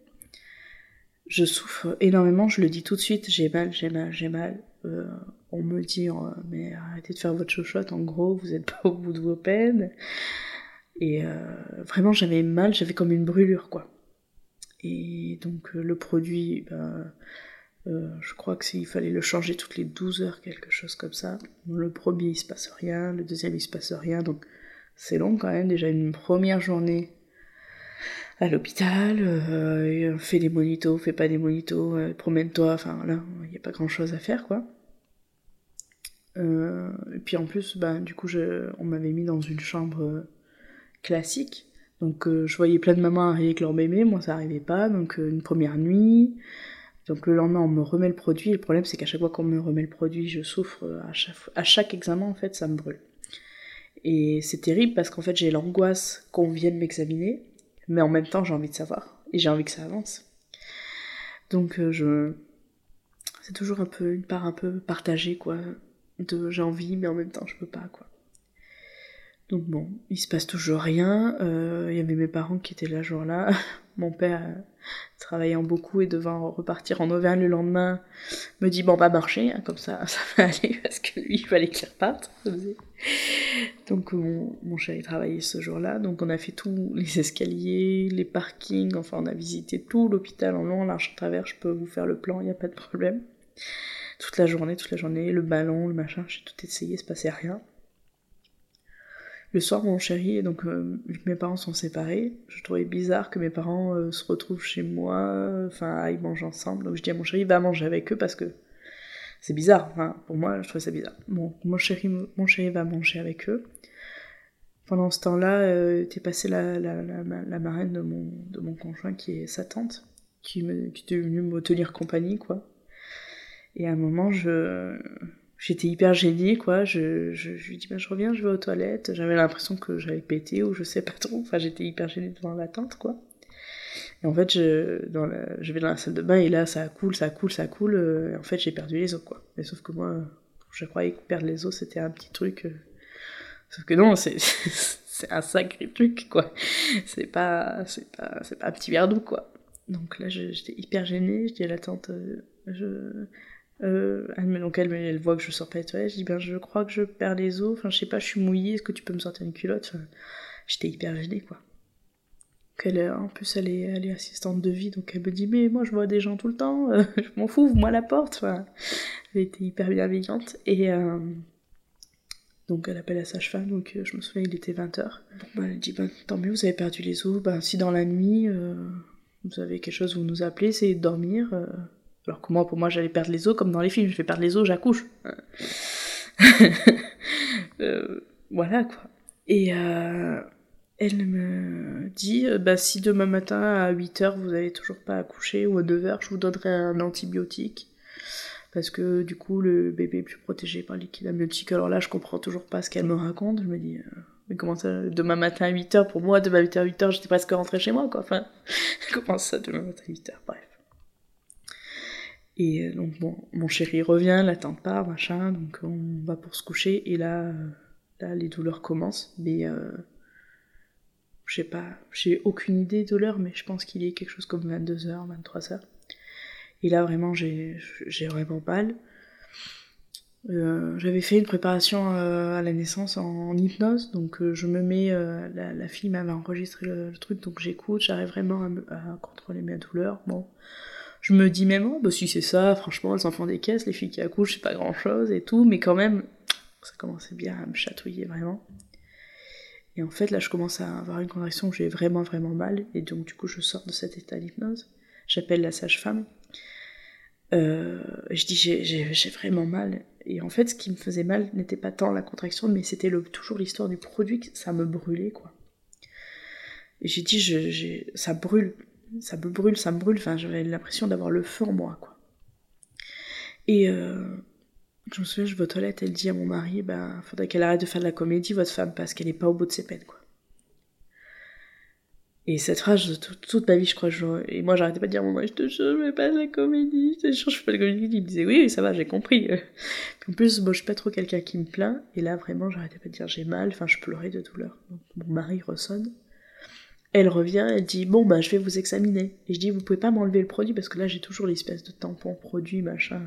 Je souffre énormément, je le dis tout de suite, j'ai mal, j'ai mal, j'ai mal. Euh, on me dit, euh, mais arrêtez de faire votre chochotte, en gros, vous êtes pas au bout de vos peines. Et euh, vraiment, j'avais mal, j'avais comme une brûlure, quoi. Et donc, le produit, ben, je crois que il fallait le changer toutes les 12 heures, quelque chose comme ça. Le premier, il se passe rien, le deuxième, il se passe rien, donc c'est long quand même. Déjà, une première journée, à l'hôpital, euh, fais des monitos, fais pas des monitos, euh, promène-toi, enfin là, il n'y a pas grand chose à faire quoi. Euh, et puis en plus, ben, du coup, on m'avait mis dans une chambre classique, donc je voyais plein de mamans arriver avec leur bébé, moi ça arrivait pas, donc une première nuit, donc le lendemain on me remet le produit, et le problème c'est qu'à chaque fois qu'on me remet le produit, je souffre, à chaque examen en fait ça me brûle. Et c'est terrible parce qu'en fait j'ai l'angoisse qu'on vienne m'examiner, mais en même temps j'ai envie de savoir et j'ai envie que ça avance. Donc euh, je c'est toujours un peu une part un peu partagée quoi de j'ai envie mais en même temps je peux pas quoi. Donc bon, il se passe toujours rien. Euh, il y avait mes parents qui étaient là jour-là. Mon père, euh, travaillant beaucoup et devant repartir en Auvergne le lendemain, me dit bon va marcher, hein, comme ça ça va aller parce que lui il fallait qu'il reparte. Donc mon, mon chéri travaillait ce jour-là, donc on a fait tous les escaliers, les parkings, enfin on a visité tout l'hôpital en long, en large, en travers. Je peux vous faire le plan, il n'y a pas de problème. Toute la journée, toute la journée, le ballon, le machin, j'ai tout essayé, il se passait rien. Le soir, mon chéri, donc euh, mes parents sont séparés, je trouvais bizarre que mes parents euh, se retrouvent chez moi, enfin ils mangent ensemble. Donc je dis à mon chéri, va manger avec eux parce que c'est bizarre. Pour moi, je trouvais ça bizarre. Bon, mon chéri, mon chéri va manger avec eux. Pendant ce temps-là, euh, était passée la, la, la, marraine de mon, de mon conjoint qui est sa tante, qui, me, qui était venue me tenir compagnie, quoi. Et à un moment, je, j'étais hyper gênée, quoi. Je, je, je, lui dis, bah, je reviens, je vais aux toilettes. J'avais l'impression que j'allais péter ou je sais pas trop. Enfin, j'étais hyper gênée devant la tente, quoi. Et en fait, je, dans la, je vais dans la salle de bain et là, ça coule, ça coule, ça coule. Euh, et en fait, j'ai perdu les os, quoi. Mais sauf que moi, je croyais que perdre les os, c'était un petit truc. Euh. Sauf que non, c'est, c'est un sacré truc, quoi. C'est pas, c'est pas, c'est pas un petit verre d'eau, quoi. Donc là, j'étais hyper gênée. Je dis à la tante, euh, je, euh, elle, donc elle, elle voit que je sors pas les je dis ben je crois que je perds les os, enfin je sais pas, je suis mouillée, est-ce que tu peux me sortir une culotte? J'étais hyper gênée quoi. Elle, en plus elle est, assistante de vie, donc elle me dit mais moi je vois des gens tout le temps, euh, je m'en fous, ouvre-moi la porte. Enfin, elle était hyper bienveillante. Et euh, donc elle appelle la sage-femme, donc je me souviens il était 20h. Bon, elle dit ben tant mieux vous avez perdu les os, ben si dans la nuit vous avez quelque chose vous nous appelez, c'est de dormir alors que moi, pour moi, j'allais perdre les os comme dans les films. Je vais perdre les os, j'accouche. euh, voilà, quoi. Et euh, elle me dit, euh, bah, si demain matin à 8h vous n'avez toujours pas accouché, ou à 9h, je vous donnerai un antibiotique. Parce que du coup, le bébé est plus protégé par le liquide amniotique. Alors là, je comprends toujours pas ce qu'elle me raconte. Je me dis, euh, mais comment ça, demain matin à 8h Pour moi, demain matin à 8h, j'étais presque rentrée chez moi, quoi. Enfin, comment ça, demain matin à 8h Bref. Et euh, donc bon, mon chéri revient, la tante part, machin, donc on va pour se coucher, et là, euh, là les douleurs commencent, mais euh, je pas, j'ai aucune idée de l'heure, mais je pense qu'il est quelque chose comme 22h, 23h. Et là vraiment j'ai vraiment mal. J'avais fait une préparation à la naissance en, hypnose, donc je me mets, la, fille m'avait enregistré le, truc, donc j'écoute, j'arrive vraiment à, à, contrôler mes douleurs. Bon, je me dis même, oh, bah si c'est ça, franchement, elles enfants des caisses, les filles qui accouchent, c'est pas grand chose et tout, mais quand même, ça commençait bien à me chatouiller vraiment. Et en fait, là, je commence à avoir une contraction où j'ai vraiment, vraiment mal, et donc du coup, je sors de cet état d'hypnose. J'appelle la sage-femme. Euh, je dis j'ai vraiment mal. Et en fait, ce qui me faisait mal n'était pas tant la contraction, mais c'était toujours l'histoire du produit, ça me brûlait, quoi. Et j'ai dit, ça brûle, ça me brûle, ça me brûle. Enfin, j'avais l'impression d'avoir le feu en moi, quoi. Et euh, je me souviens, je vais aux toilettes, elle dit à mon mari, ben, faudrait qu'elle arrête de faire de la comédie, votre femme, parce qu'elle n'est pas au bout de ses peines, quoi. Et cette phrase, toute, ma vie, je crois, et moi, j'arrêtais pas de dire, moi, je te jure, je fais pas de la comédie, je te jure, je fais pas de la comédie. Il me disait, oui, ça va, j'ai compris. En plus, moi, je suis pas trop quelqu'un qui me plaint, et là, vraiment, j'arrêtais pas de dire, j'ai mal, enfin, je pleurais de douleur. Mon mari ressonne. Elle revient, elle dit, bon, bah, je vais vous examiner. Et je dis, vous pouvez pas m'enlever le produit, parce que là, j'ai toujours l'espèce de tampon, produit, machin.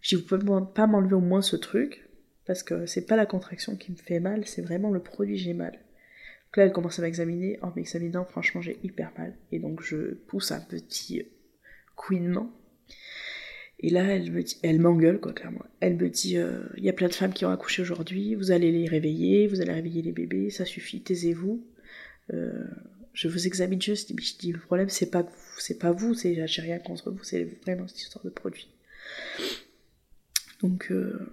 Je dis, vous pouvez pas m'enlever au moins ce truc, parce que c'est pas la contraction qui me fait mal, c'est vraiment le produit, j'ai mal. Donc là, elle commence à m'examiner. En m'examinant, franchement, j'ai hyper mal. Et donc, je pousse un petit couinement. Et là, elle me dit, elle m'engueule, quoi, clairement. Elle me dit, euh, il y a plein de femmes qui ont accouché aujourd'hui, vous allez les réveiller, vous allez réveiller les bébés, ça suffit, taisez-vous. Euh, je vous examine juste. Je dis, le problème, c'est pas c'est pas vous, c'est, j'ai rien contre vous, c'est vraiment cette histoire de produit. Donc, euh,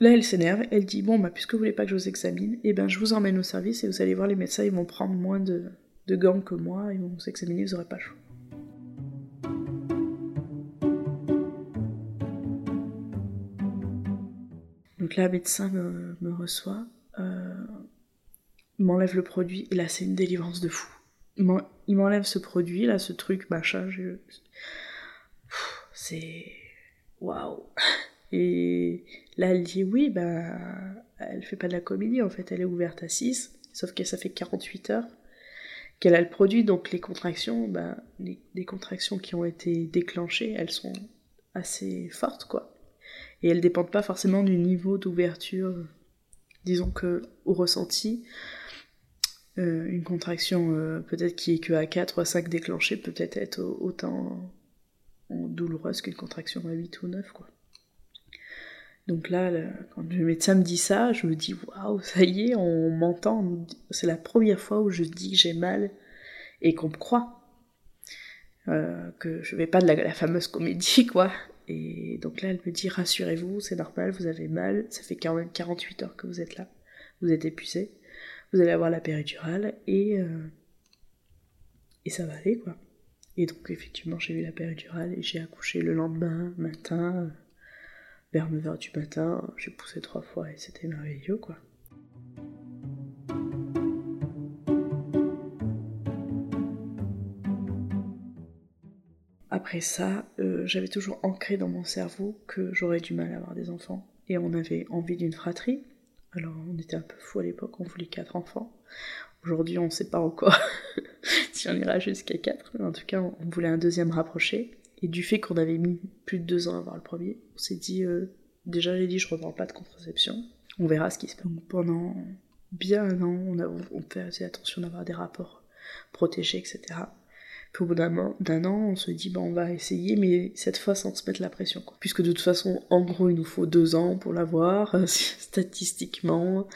Là, elle s'énerve, elle dit Bon, bah, puisque vous voulez pas que je vous examine, eh ben, je vous emmène au service et vous allez voir les médecins, ils vont prendre moins de, gants que moi, ils vont vous examiner, vous aurez pas chaud. Donc là, le médecin me, reçoit, m'enlève le produit, là, c'est une délivrance de fou. Il m'enlève ce produit, là, ce truc, machin, je... C'est. Waouh! Et là, elle dit oui, bah, elle fait pas de la comédie, en fait, elle est ouverte à 6, sauf que ça fait 48 heures qu'elle a le produit, donc les contractions, bah, les, contractions qui ont été déclenchées, elles sont assez fortes, quoi. Et elles dépendent pas forcément du niveau d'ouverture, disons que au ressenti, euh, une contraction euh, peut-être qui est que à 4 ou à 5 déclenchée peut-être être autant douloureuse qu'une contraction à 8 ou 9, quoi. Donc là, quand le médecin me dit ça, je me dis waouh, ça y est, on m'entend. C'est la première fois où je dis que j'ai mal et qu'on me croit. Euh, que je vais pas de la, fameuse comédie, quoi. Et donc là, elle me dit rassurez-vous, c'est normal, vous avez mal, ça fait quand même 48 heures que vous êtes là, vous êtes épuisé, vous allez avoir la péridurale et, euh, et ça va aller, quoi. Et donc, effectivement, j'ai eu la péridurale et j'ai accouché le lendemain, matin vers 9h du matin, j'ai poussé trois fois et c'était merveilleux quoi. Après ça, euh, j'avais toujours ancré dans mon cerveau que j'aurais du mal à avoir des enfants. Et on avait envie d'une fratrie. Alors on était un peu fou à l'époque, on voulait quatre enfants. Aujourd'hui on ne sait pas encore si on ira jusqu'à quatre. Mais en tout cas, on voulait un deuxième rapproché. Et du fait qu'on avait mis plus de deux ans à avoir le premier, on s'est dit, euh, déjà j'ai dit je reprends pas de contraception, on verra ce qui se passe. Donc pendant bien un an, on, a, on fait attention d'avoir des rapports protégés, etc. Puis au bout d'un an, on se dit, bah, on va essayer, mais cette fois sans se mettre la pression. Puisque de toute façon, en gros, il nous faut deux ans pour l'avoir, statistiquement.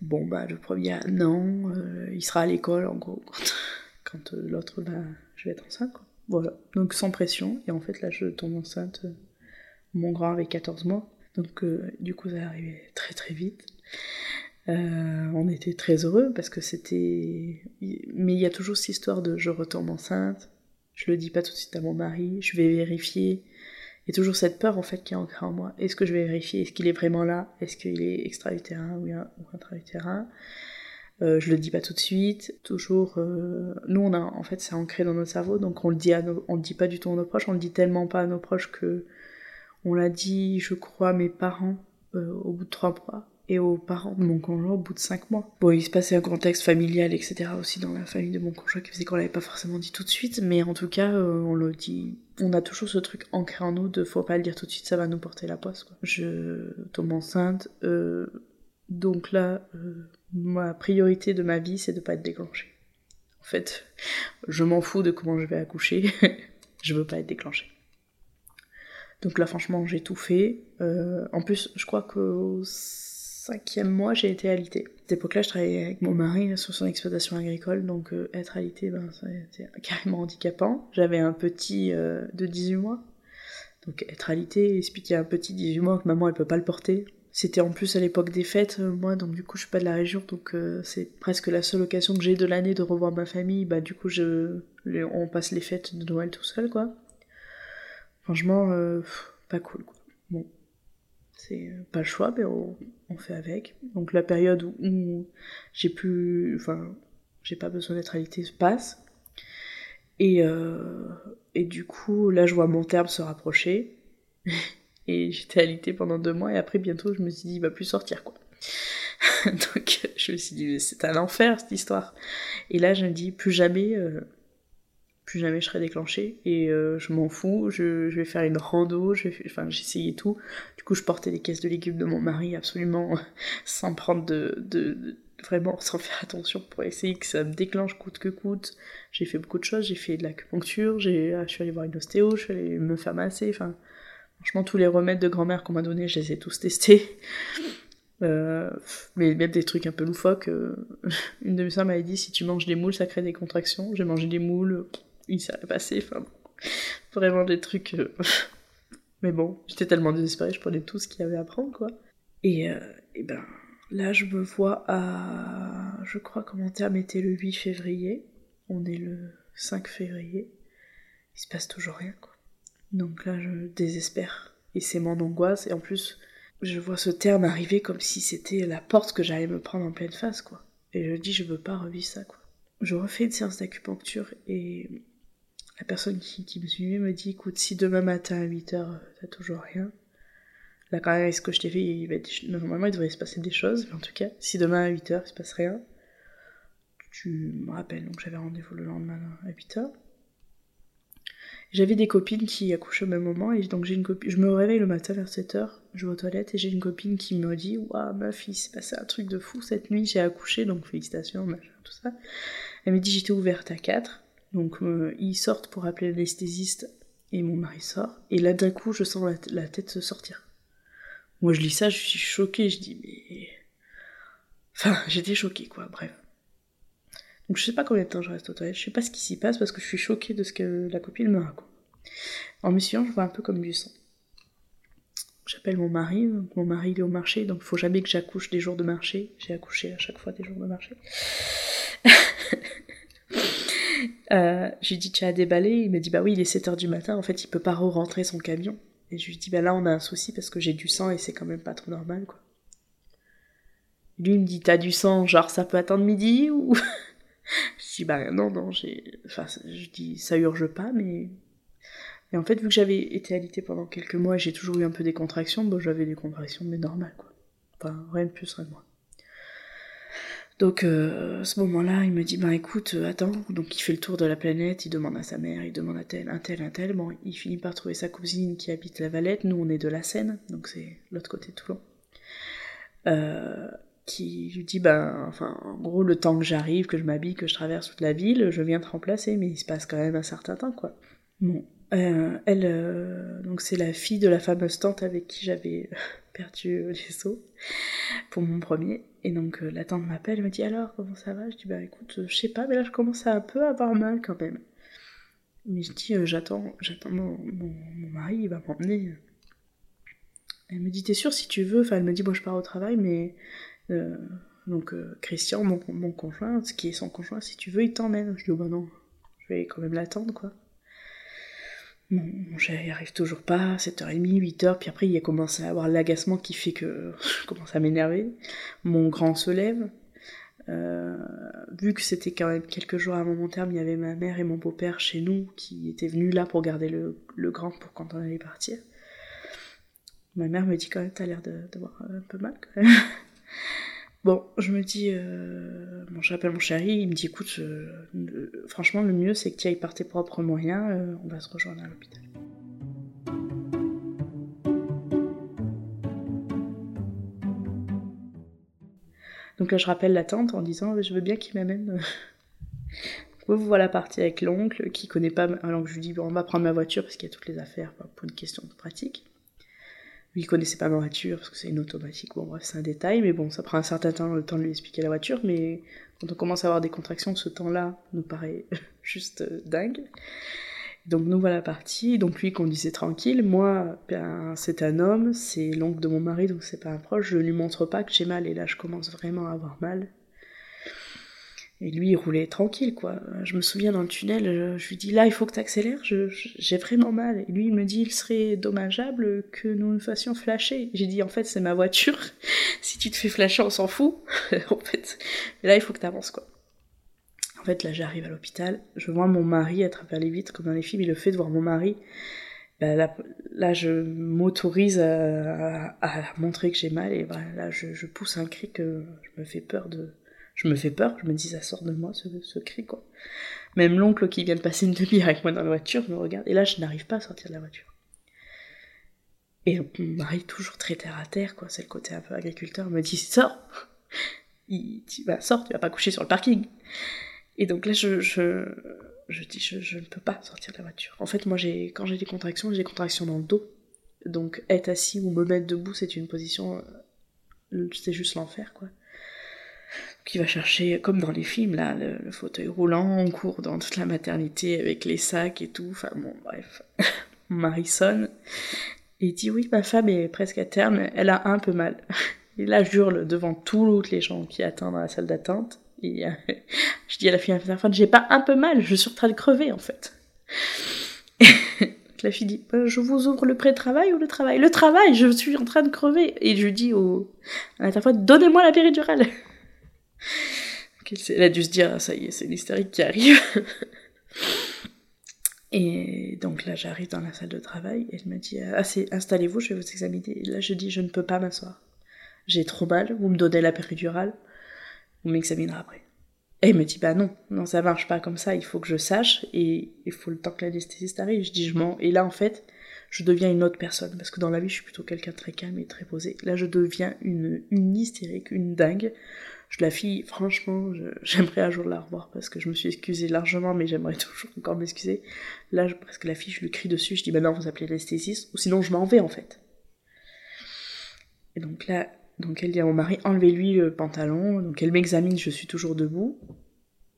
Bon, bah, le premier an, euh, il sera à l'école, en gros, quand, euh, l'autre, bah, je vais être enceinte. Voilà, donc sans pression. Et en fait, là, je tombe enceinte. Euh, mon grand avait 14 mois. Donc, euh, du coup, ça arrivait très très vite. Euh, on était très heureux parce que c'était. Mais il y a toujours cette histoire de je retombe enceinte, je le dis pas tout de suite à mon mari, je vais vérifier. Il y a toujours cette peur en fait qui est ancrée en moi. Est-ce que je vais vérifier? Est-ce qu'il est vraiment là? Est-ce qu'il est extra-utérin ou intra-utérin euh, je le dis pas tout de suite, toujours. Euh, nous, on a, en fait, c'est ancré dans notre cerveau, donc on le dit à on le dit pas du tout à nos proches, on le dit tellement pas à nos proches que on l'a dit, je crois, à mes parents euh, au bout de trois mois et aux parents de mon conjoint au bout de cinq mois. Bon, il se passait un contexte familial, etc. aussi dans la famille de mon conjoint qui faisait qu'on l'avait pas forcément dit tout de suite, mais en tout cas, on le dit. On a toujours ce truc ancré en nous de faut pas le dire tout de suite, ça va nous porter la poisse. Je tombe enceinte, donc là, ma priorité de ma vie, c'est de pas être déclenchée. En fait, je m'en fous de comment je vais accoucher, je veux pas être déclenchée. Donc là, franchement, j'ai tout fait. Euh, en plus, je crois que cinquième mois, j'ai été alitée. À cette époque-là, je travaillais avec mon mari sur son exploitation agricole, donc euh, être alité, ben, c'était carrément handicapant. J'avais un petit euh, de 18 mois. Donc être alité, expliquer à un petit 18 mois que maman elle peut pas le porter. C'était en plus à l'époque des fêtes, euh, moi, donc du coup je suis pas de la région, donc c'est presque la seule occasion que j'ai de l'année de revoir ma famille. Bah du coup je, on passe les fêtes de Noël tout seul, quoi. Franchement, pas cool, quoi. Bon, c'est pas le choix, mais on, fait avec. Donc la période où, j'ai plus, enfin, j'ai pas besoin d'être alité se passe. Et, euh, et du coup, là, je vois mon terme se rapprocher. et j'étais alitée pendant deux mois, et après, bientôt, je me suis dit, il va plus sortir, quoi. Donc, je me suis dit, c'est un enfer, cette histoire. Et là, je me dis, plus jamais, euh, plus jamais je serai déclenchée et euh, je m'en fous, je, vais faire une rando, je enfin j'essayais tout. Du coup je portais les caisses de légumes de mon mari absolument sans prendre de, vraiment sans faire attention pour essayer que ça me déclenche coûte que coûte. J'ai fait beaucoup de choses, j'ai fait de l'acupuncture, j'ai je suis allée voir une ostéo, je suis allée me faire masser, enfin franchement tous les remèdes de grand-mère qu'on m'a donné, je les ai tous testés. Euh, mais même des trucs un peu loufoques. Euh, une de mes soeurs m'avait dit si tu manges des moules, ça crée des contractions. J'ai mangé des moules, il s'est passé, enfin, vraiment des trucs. Euh, mais bon, j'étais tellement désespérée, je prenais tout ce qu'il y avait à prendre, quoi. Et, euh, et ben, là, je me vois à. Je crois que mon terme était le 8 février. On est le 5 février. Il se passe toujours rien, quoi. Donc là, je désespère. Et c'est mon angoisse. Et en plus, je vois ce terme arriver comme si c'était la porte que j'allais me prendre en pleine face, quoi. Et je dis, je veux pas revivre ça, quoi. Je refais une séance d'acupuncture et la personne qui, me suivait me dit écoute, si demain matin à 8h, t'as toujours rien, là quand même, ce que je t'ai fait, va normalement il devrait se passer des choses, mais en tout cas, si demain à 8h il se passe rien, tu me rappelles. Donc j'avais rendez-vous le lendemain à 8h. J'avais des copines qui accouchaient au même moment, et donc j'ai une copine. Je me réveille le matin vers 7h, je vais aux toilettes, et j'ai une copine qui me dit Waouh, meuf, il s'est passé un truc de fou cette nuit, j'ai accouché, donc félicitations, machin, tout ça. Elle me dit J'étais ouverte à 4. Donc euh, ils sortent pour appeler l'anesthésiste et mon mari sort. Et là d'un coup je sens la, tête se sortir. Moi je lis ça, je suis choquée, je dis mais... Enfin j'étais choquée quoi, bref. Donc je sais pas combien de temps je reste au toilette, je sais pas ce qui s'y passe parce que je suis choquée de ce que la copine me raconte. En me suivant je vois un peu comme du sang. J'appelle mon mari, mon mari est au marché, donc faut jamais que j'accouche des jours de marché. J'ai accouché à chaque fois des jours de marché. Euh, je lui dis, tu as déballé Il me dit, bah oui, il est 7h du matin, en fait, il peut pas re-rentrer son camion. Et je lui dis, bah là, on a un souci parce que j'ai du sang et c'est quand même pas trop normal, quoi. Lui, il me dit, t'as du sang, genre, ça peut attendre midi ou. je dis, bah non, non, j'ai. Enfin, je dis, ça urge pas, mais. Et en fait, vu que j'avais été alitée pendant quelques mois et j'ai toujours eu un peu des contractions, bah, j'avais des contractions, mais normales, quoi. Enfin, rien de plus, rien de moins. Donc euh, à ce moment-là, il me dit bah écoute, euh, attends, donc il fait le tour de la planète, il demande à sa mère, il demande à tel, un tel, un tel. Bon, il finit par trouver sa cousine qui habite la Valette, nous on est de la Seine, donc c'est l'autre côté de Toulon. Euh, qui lui dit ben enfin en gros le temps que j'arrive, que je m'habille, que je traverse toute la ville, je viens te remplacer, mais il se passe quand même un certain temps quoi. Bon, elle donc c'est la fille de la fameuse tante avec qui j'avais perdu les os pour mon premier. Et donc euh, la tante m'appelle, me dit alors comment ça va? Je dis bah écoute, euh, je sais pas, mais là je commence à un peu avoir mal quand même. Mais je dis euh, j'attends, j'attends mon, mari, il va m'emmener. Elle me dit t'es sûre si tu veux? Enfin elle me dit bon je pars au travail, mais donc Christian, mon, mon conjoint, ce qui est son conjoint, si tu veux il t'emmène. Je dis oh bah non, je vais quand même l'attendre quoi. Bon, j'y arrive toujours pas, 7h30, 8h, puis après il a commencé à avoir l'agacement qui fait que je commence à m'énerver. Mon grand se lève. Euh, vu que c'était quand même quelques jours avant mon terme, il y avait ma mère et mon beau-père chez nous qui étaient venus là pour garder le, grand pour quand on allait partir. Ma mère me dit quand même t'as l'air d'avoir un peu mal quand même. Bon, je me dis, euh, bon, j'appelle mon chéri, il me dit, écoute, euh, franchement, le mieux, c'est que tu ailles par tes propres moyens, euh, on va se rejoindre à l'hôpital. Donc là, je rappelle la tante en disant, je veux bien qu'il m'amène. vous voilà partie avec l'oncle qui connaît pas. Alors je lui dis, bon, on va prendre ma voiture parce qu'il y a toutes les affaires pour une question de pratique. Lui, il connaissait pas ma voiture parce que c'est une automatique. Bon, bref, c'est un détail, mais bon, ça prend un certain temps le temps de lui expliquer la voiture. Mais quand on commence à avoir des contractions, ce temps-là nous paraît juste euh, dingue. Donc nous voilà partis. Donc lui conduisait tranquille. Moi, ben, c'est un homme, c'est l'oncle de mon mari, donc c'est pas un proche. Je lui montre pas que j'ai mal et là je commence vraiment à avoir mal. Et lui, il roulait tranquille, quoi. Je me souviens dans le tunnel, je, lui dis là, il faut que tu accélères, j'ai vraiment mal. Et lui, il me dit, il serait dommageable que nous nous fassions flasher. J'ai dit, en fait, c'est ma voiture. si tu te fais flasher, on s'en fout. en fait. Là, il faut que tu avances, quoi. En fait, là, j'arrive à l'hôpital, je vois mon mari à travers les vitres, comme dans les films, et le fait de voir mon mari, bah, là, je m'autorise à, montrer que j'ai mal, et là, je pousse un cri que je me fais peur de je me fais peur, je me dis ça sort de moi ce, cri quoi. Même l'oncle qui vient de passer une demi-heure avec moi dans la voiture me regarde et là je n'arrive pas à sortir de la voiture. Et mon mari toujours très terre à terre quoi, c'est le côté un peu agriculteur, me dit sors, il, tu vas sors, tu vas pas coucher sur le parking. Et donc là je, je, je dis je, je, ne peux pas sortir de la voiture. En fait moi j'ai quand j'ai des contractions j'ai des contractions dans le dos, donc être assis ou me mettre debout c'est une position, euh, c'est juste l'enfer quoi qui va chercher, comme dans les films, là, le, fauteuil roulant, on court dans toute la maternité avec les sacs et tout. Enfin bon, bref. Mon mari et dit oui, ma femme est presque à terme, elle a un peu mal. Et là, j'hurle devant tous les gens qui attendent dans la salle d'attente. Et euh, je dis à la fille infirmière, j'ai pas un peu mal, je suis en train de crever en fait. la fille dit, bah, je vous ouvre le pré-travail ou le travail? Le travail, je suis en train de crever. Et je dis au, à l'interphone, donnez-moi la péridurale. Elle a dû se dire, ah, ça y est, c'est l'hystérique qui arrive. et donc là, j'arrive dans la salle de travail et elle me dit, ah, installez-vous, je vais vous examiner. Et là, je dis, je ne peux pas m'asseoir. J'ai trop mal, vous me donnez la péridurale, vous m'examinerez après. Et elle me dit, bah non, non, ça marche pas comme ça, il faut que je sache, et il faut le temps que l'anesthésiste arrive. Je dis, je mens. Et là, en fait, je deviens une autre personne, parce que dans la vie, je suis plutôt quelqu'un de très calme et très posé. Là, je deviens une, une hystérique, une dingue. Je la fille, franchement, j'aimerais un jour la revoir parce que je me suis excusée largement, mais j'aimerais toujours encore m'excuser. Là, je, presque la fille, je lui crie dessus, je dis maintenant vous appelez l'anesthésiste, ou sinon je m'en vais en fait. Et donc là, donc elle dit à mon mari enlevez-lui le pantalon. Donc elle m'examine, je suis toujours debout.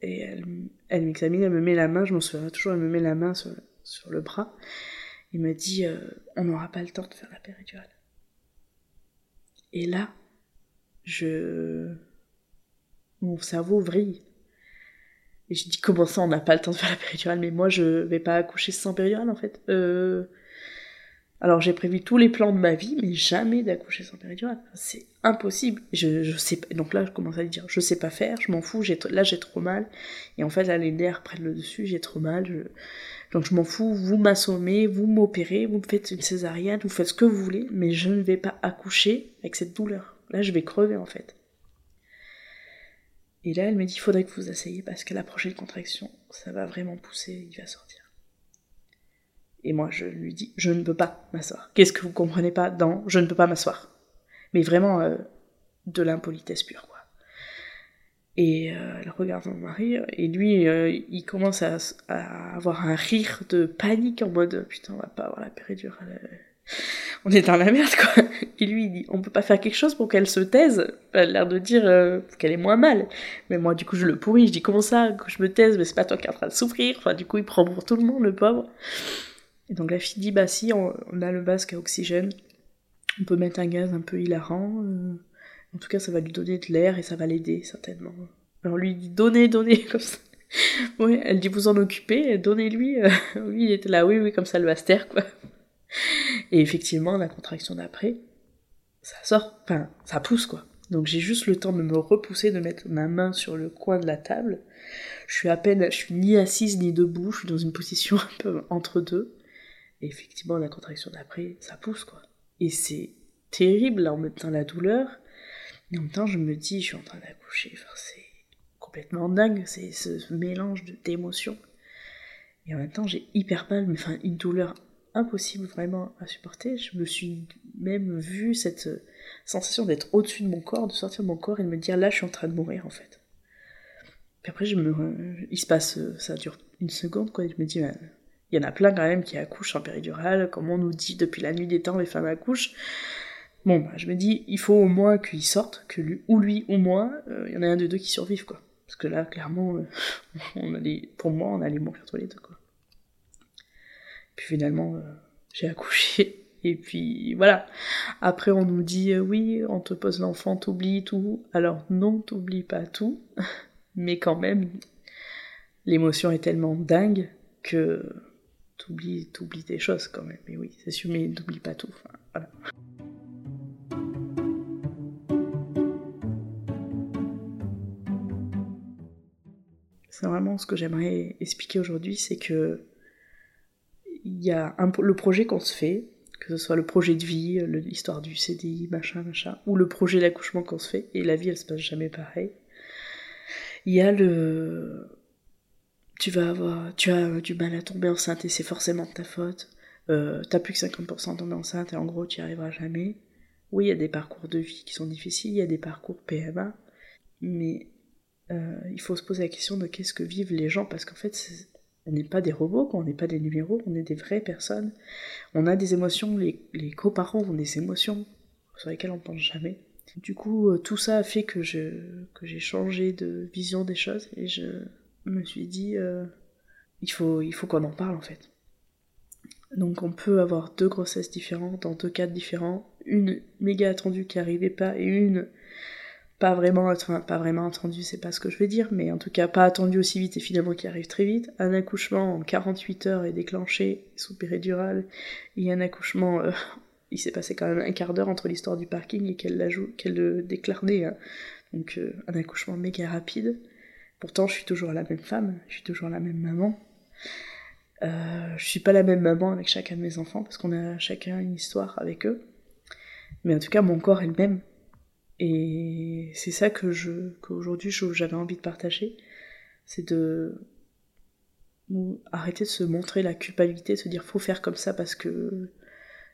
Et elle, elle m'examine, elle me met la main, je m'en souviens toujours, elle me met la main sur, sur le bras. Et me dit euh, on n'aura pas le temps de faire la péridurale. Et là, je mon cerveau vrille. Et j'ai dit, comment ça, on n'a pas le temps de faire la péridurale Mais moi, je vais pas accoucher sans péridurale, en fait. Euh... Alors, j'ai prévu tous les plans de ma vie, mais jamais d'accoucher sans péridurale. C'est impossible. Je, je sais pas. Donc là, je commence à dire, je sais pas faire, je m'en fous, j'ai là, j'ai trop mal. Et en fait, là, les nerfs prennent le dessus, j'ai trop mal. Je... Donc, je m'en fous, vous m'assommez, vous m'opérez, vous me faites une césarienne, vous faites ce que vous voulez, mais je ne vais pas accoucher avec cette douleur. Là, je vais crever, en fait. Et là, elle me dit, il faudrait que vous asseyez parce que la prochaine contraction, ça va vraiment pousser, il va sortir. Et moi, je lui dis, je ne peux pas m'asseoir. Qu'est-ce que vous comprenez pas dans je ne peux pas m'asseoir? Mais vraiment, euh, de l'impolitesse pure, quoi. Et euh, elle regarde mon mari, et lui, euh, il commence à, à, avoir un rire de panique en mode, putain, on va pas avoir la péridurale on est dans la merde, quoi. Et lui, il dit, on peut pas faire quelque chose pour qu'elle se taise. Elle a l'air de dire euh, qu'elle est moins mal. Mais moi, du coup, je le pourris. Je dis, comment ça, que je me taise, mais c'est pas toi qui es en train de souffrir. Enfin, du coup, il prend pour tout le monde, le pauvre. Et donc la fille dit, bah si, on, a le masque à oxygène. On peut mettre un gaz un peu hilarant. Euh. en tout cas, ça va lui donner de l'air et ça va l'aider, certainement. Alors lui, il dit, donnez, donnez, comme ça. Oui, elle dit, vous en occupez, donnez-lui. oui, il était là, oui, oui, comme ça, le master, quoi. Et effectivement, la contraction d'après, ça sort, enfin, ça pousse quoi. Donc j'ai juste le temps de me repousser, de mettre ma main sur le coin de la table. Je suis à peine, je suis ni assise ni debout, je suis dans une position un peu entre deux. Et effectivement, la contraction d'après, ça pousse quoi. Et c'est terrible là, en même temps la douleur. Et en même temps, je me dis, je suis en train d'accoucher. Enfin, c'est complètement dingue, c'est ce mélange d'émotions. Et en même temps, j'ai hyper mal, mais enfin, une douleur impossible vraiment à supporter. Je me suis même vu cette sensation d'être au-dessus de mon corps, de sortir de mon corps et de me dire là je suis en train de mourir en fait. Puis après je me, il se passe, ça dure une seconde quoi, et je me dis Il y en a plein quand même qui accouchent en péridurale, comme on nous dit depuis la nuit des temps, les femmes accouchent. Bon, bah, je me dis, il faut au moins qu'ils sortent, que lui, ou lui ou moi, euh, il y en a un de deux qui survivent, quoi. Parce que là, clairement, euh, on a pour moi, on allait mourir tous les deux, quoi. Puis finalement, euh, j'ai accouché. Et puis voilà. Après, on nous dit oui, on te pose l'enfant, t'oublies tout. Alors non, t'oublies pas tout. Mais quand même, l'émotion est tellement dingue que t'oublies, t'oublies des choses quand même. Mais oui, c'est sûr, mais n'oublie pas tout. voilà. C'est vraiment ce que j'aimerais expliquer aujourd'hui, c'est que il y a le projet qu'on se fait, que ce soit le projet de vie, l'histoire du CDI, machin, machin, ou le projet d'accouchement qu'on se fait, et la vie elle se passe jamais pareil. Il y a le tu vas avoir, tu as du mal à tomber enceinte et c'est forcément de ta faute. Euh, T'as plus que 50% de tomber enceinte et en gros tu n'y arriveras jamais. Oui, il y a des parcours de vie qui sont difficiles, il y a des parcours PMA, mais euh, il faut se poser la question de qu'est-ce que vivent les gens parce qu'en fait on n'est pas des robots, on n'est pas des numéros, on est des vraies personnes. On a des émotions, les, coparents ont des émotions sur lesquelles on pense jamais. Du coup, euh, tout ça a fait que j'ai changé de vision des choses et je me suis dit, euh, il faut, il faut qu'on en parle en fait. Donc on peut avoir deux grossesses différentes, dans deux cas différents, une méga attendue qui arrivait pas et une pas vraiment, pas vraiment attendue, c'est pas ce que je veux dire, mais en tout cas pas attendue aussi vite et finalement qui arrive très vite. Un accouchement en 48 heures est déclenché sous péridurale et un accouchement, euh, il s'est passé quand même un quart d'heure entre l'histoire du parking et qu'elle qu'elle le déclare hein. Donc euh, un accouchement méga rapide. Pourtant, je suis toujours la même femme, je suis toujours la même maman. Euh, je suis pas la même maman avec chacun de mes enfants parce qu'on a chacun une histoire avec eux. Mais en tout cas, mon corps est le même. Et c'est ça que je, qu'aujourd'hui j'avais envie de partager. C'est de arrêter de se montrer la culpabilité, de se dire faut faire comme ça parce que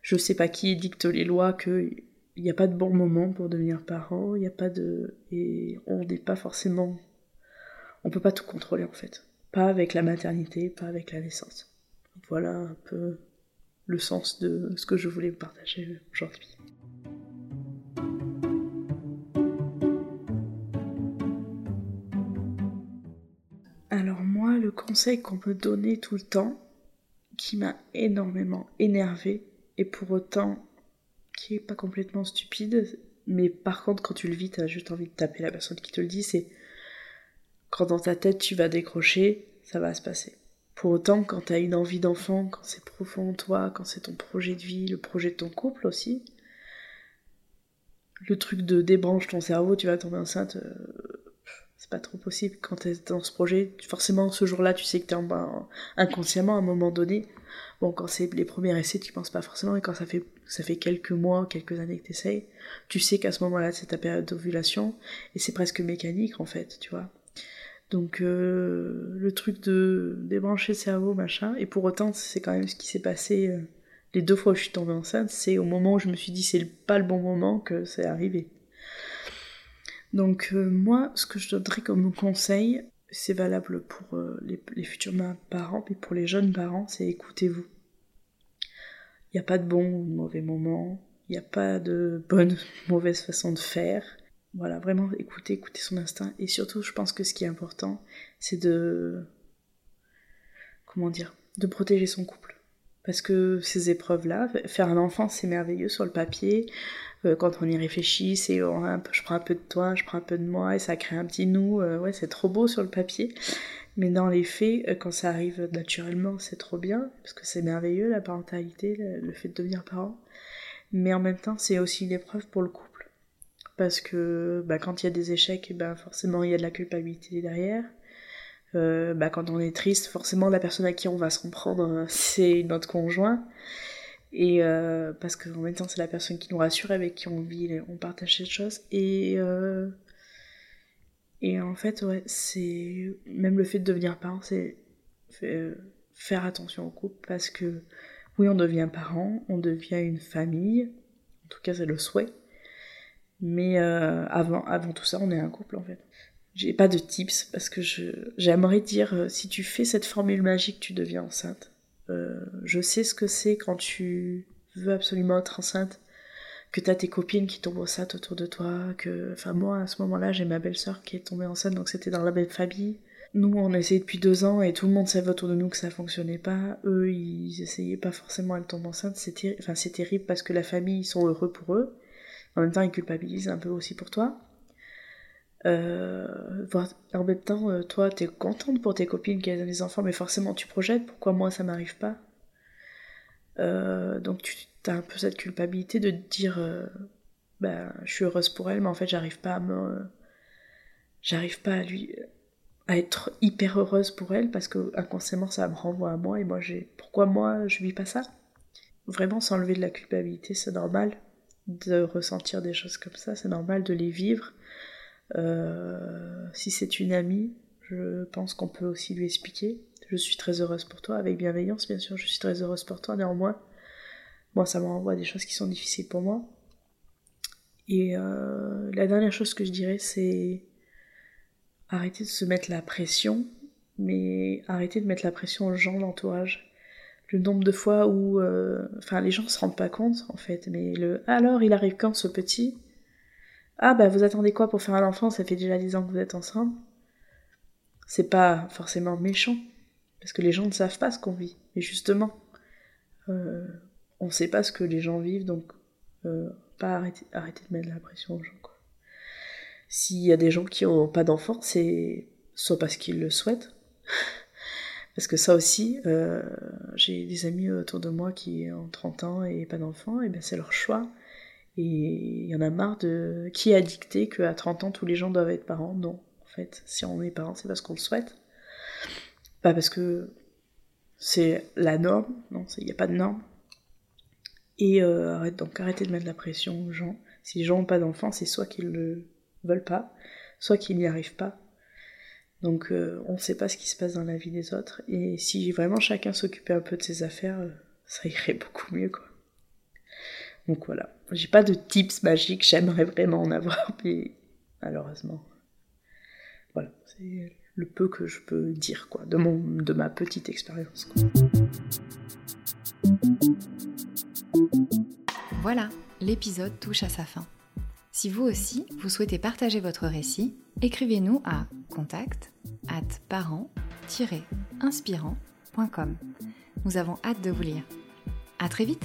je sais pas qui dicte les lois, qu'il n'y a pas de bon moment pour devenir parent, il n'y a pas de. Et on n'est pas forcément on peut pas tout contrôler en fait. Pas avec la maternité, pas avec la naissance. Voilà un peu le sens de ce que je voulais vous partager aujourd'hui. Conseil qu'on peut donner tout le temps, qui m'a énormément énervé, et pour autant qui est pas complètement stupide, mais par contre quand tu le vis, t'as juste envie de taper la personne qui te le dit, c'est quand dans ta tête tu vas décrocher, ça va se passer. Pour autant, quand tu as une envie d'enfant, quand c'est profond en toi, quand c'est ton projet de vie, le projet de ton couple aussi, le truc de débranche ton cerveau, tu vas tomber enceinte, euh, c'est pas trop possible. Quand tu es dans ce projet, forcément ce jour-là, tu sais que tu es en, inconsciemment à un moment donné. Bon, quand c'est les premiers essais, tu penses pas forcément, et quand ça fait, ça fait quelques mois, quelques années que tu essayes, tu sais qu'à ce moment-là, c'est ta période d'ovulation, et c'est presque mécanique en fait, tu vois. Donc euh, le truc de débrancher le cerveau, machin, et pour autant c'est quand même ce qui s'est passé euh, les deux fois où je suis tombée enceinte, c'est au moment où je me suis dit c'est pas le bon moment que c'est arrivé. Donc euh, moi, ce que je donnerais comme conseil, c'est valable pour les, les, futurs parents, mais pour les jeunes parents, c'est écoutez-vous. Il n'y a pas de bon ou de mauvais moment, il n'y a pas de bonne ou mauvaise façon de faire. Voilà, vraiment écouter, écouter son instinct. Et surtout, je pense que ce qui est important, c'est de. Comment dire De protéger son couple. Parce que ces épreuves-là, faire un enfant, c'est merveilleux sur le papier. Quand on y réfléchit, c'est oh, je prends un peu de toi, je prends un peu de moi, et ça crée un petit nous. Euh, ouais, c'est trop beau sur le papier. Mais dans les faits, euh, quand ça arrive naturellement, c'est trop bien. Parce que c'est merveilleux, la parentalité, le fait de devenir parent. Mais en même temps, c'est aussi une épreuve pour le couple parce que bah, quand il y a des échecs, bah, forcément il y a de la culpabilité derrière. Euh, bah, quand on est triste, forcément la personne à qui on va s'en prendre, c'est notre conjoint. Et euh, parce qu'en même temps, c'est la personne qui nous rassure, avec qui on vit, on partage cette chose. Et, euh, et en fait, ouais, c'est même le fait de devenir parent, c'est faire attention au couple parce que oui, on devient parent, on devient une famille. En tout cas, c'est le souhait. Mais euh, avant, avant tout ça, on est un couple en fait. J'ai pas de tips parce que j'aimerais dire euh, si tu fais cette formule magique, tu deviens enceinte. Euh, je sais ce que c'est quand tu veux absolument être enceinte, que t'as tes copines qui tombent enceintes autour de toi, que... Enfin moi, à ce moment-là, j'ai ma belle-sœur qui est tombée enceinte, donc c'était dans la même famille. Nous, on a essayé depuis deux ans et tout le monde savait autour de nous que ça fonctionnait pas. Eux, ils essayaient pas forcément, elle tombe enceinte. C'est terrible parce que la famille, ils sont heureux pour eux. En même temps, ils culpabilisent un peu aussi pour toi. Euh, en même temps, euh, toi, t'es contente pour tes copines qui ont des enfants, mais forcément, tu projettes. Pourquoi moi, ça m'arrive pas euh, Donc, tu as un peu cette culpabilité de te dire, ben, je suis heureuse pour elle, mais en fait, j'arrive pas à me, j'arrive pas à lui, à être hyper heureuse pour elle parce que inconsciemment, ça me renvoie à moi et moi, j'ai, pourquoi moi, je vis pas ça? Vraiment, s'enlever de la culpabilité, c'est normal de ressentir des choses comme ça, c'est normal de les vivre si c'est une amie, je pense qu'on peut aussi lui expliquer. Je suis très heureuse pour toi, avec bienveillance bien sûr, je suis très heureuse pour toi, néanmoins. Moi, ça m'envoie des choses qui sont difficiles pour moi. Et euh, la dernière chose que je dirais, c'est arrêter de se mettre la pression, mais arrêter de mettre la pression aux gens l'entourage. Le nombre de fois où, euh, enfin, les gens se rendent pas compte en fait, mais le alors il arrive quand ce petit? Ah bah vous attendez quoi pour faire un enfant Ça fait déjà 10 ans que vous êtes ensemble. C'est pas forcément méchant, parce que les gens ne savent pas ce qu'on vit. Et justement, euh, on sait pas ce que les gens vivent, donc euh, pas arrêter, arrêter de mettre la pression aux gens. S'il y a des gens qui n'ont pas d'enfants, c'est soit parce qu'ils le souhaitent, parce que ça aussi, euh, j'ai des amis autour de moi qui ont 30 ans et pas d'enfants, et bien c'est leur choix. Et il y en a marre de qui a dicté qu'à 30 ans tous les gens doivent être parents? Non, en fait, si on est parents, c'est parce qu'on le souhaite. Pas parce que c'est la norme, non, il n'y a pas de norme. Et euh, arrête, donc arrêtez de mettre la pression aux gens. Si les gens n'ont pas d'enfants, c'est soit qu'ils ne veulent pas, soit qu'ils n'y arrivent pas. Donc euh, on ne sait pas ce qui se passe dans la vie des autres. Et si vraiment chacun s'occupait un peu de ses affaires, euh, ça irait beaucoup mieux, quoi. Donc voilà, j'ai pas de tips magiques, j'aimerais vraiment en avoir, mais malheureusement, voilà, c'est le peu que je peux dire, quoi, de, mon, de ma petite expérience. Voilà, l'épisode touche à sa fin. Si vous aussi, vous souhaitez partager votre récit, écrivez-nous à contact at parent-inspirant.com. Nous avons hâte de vous lire. À très vite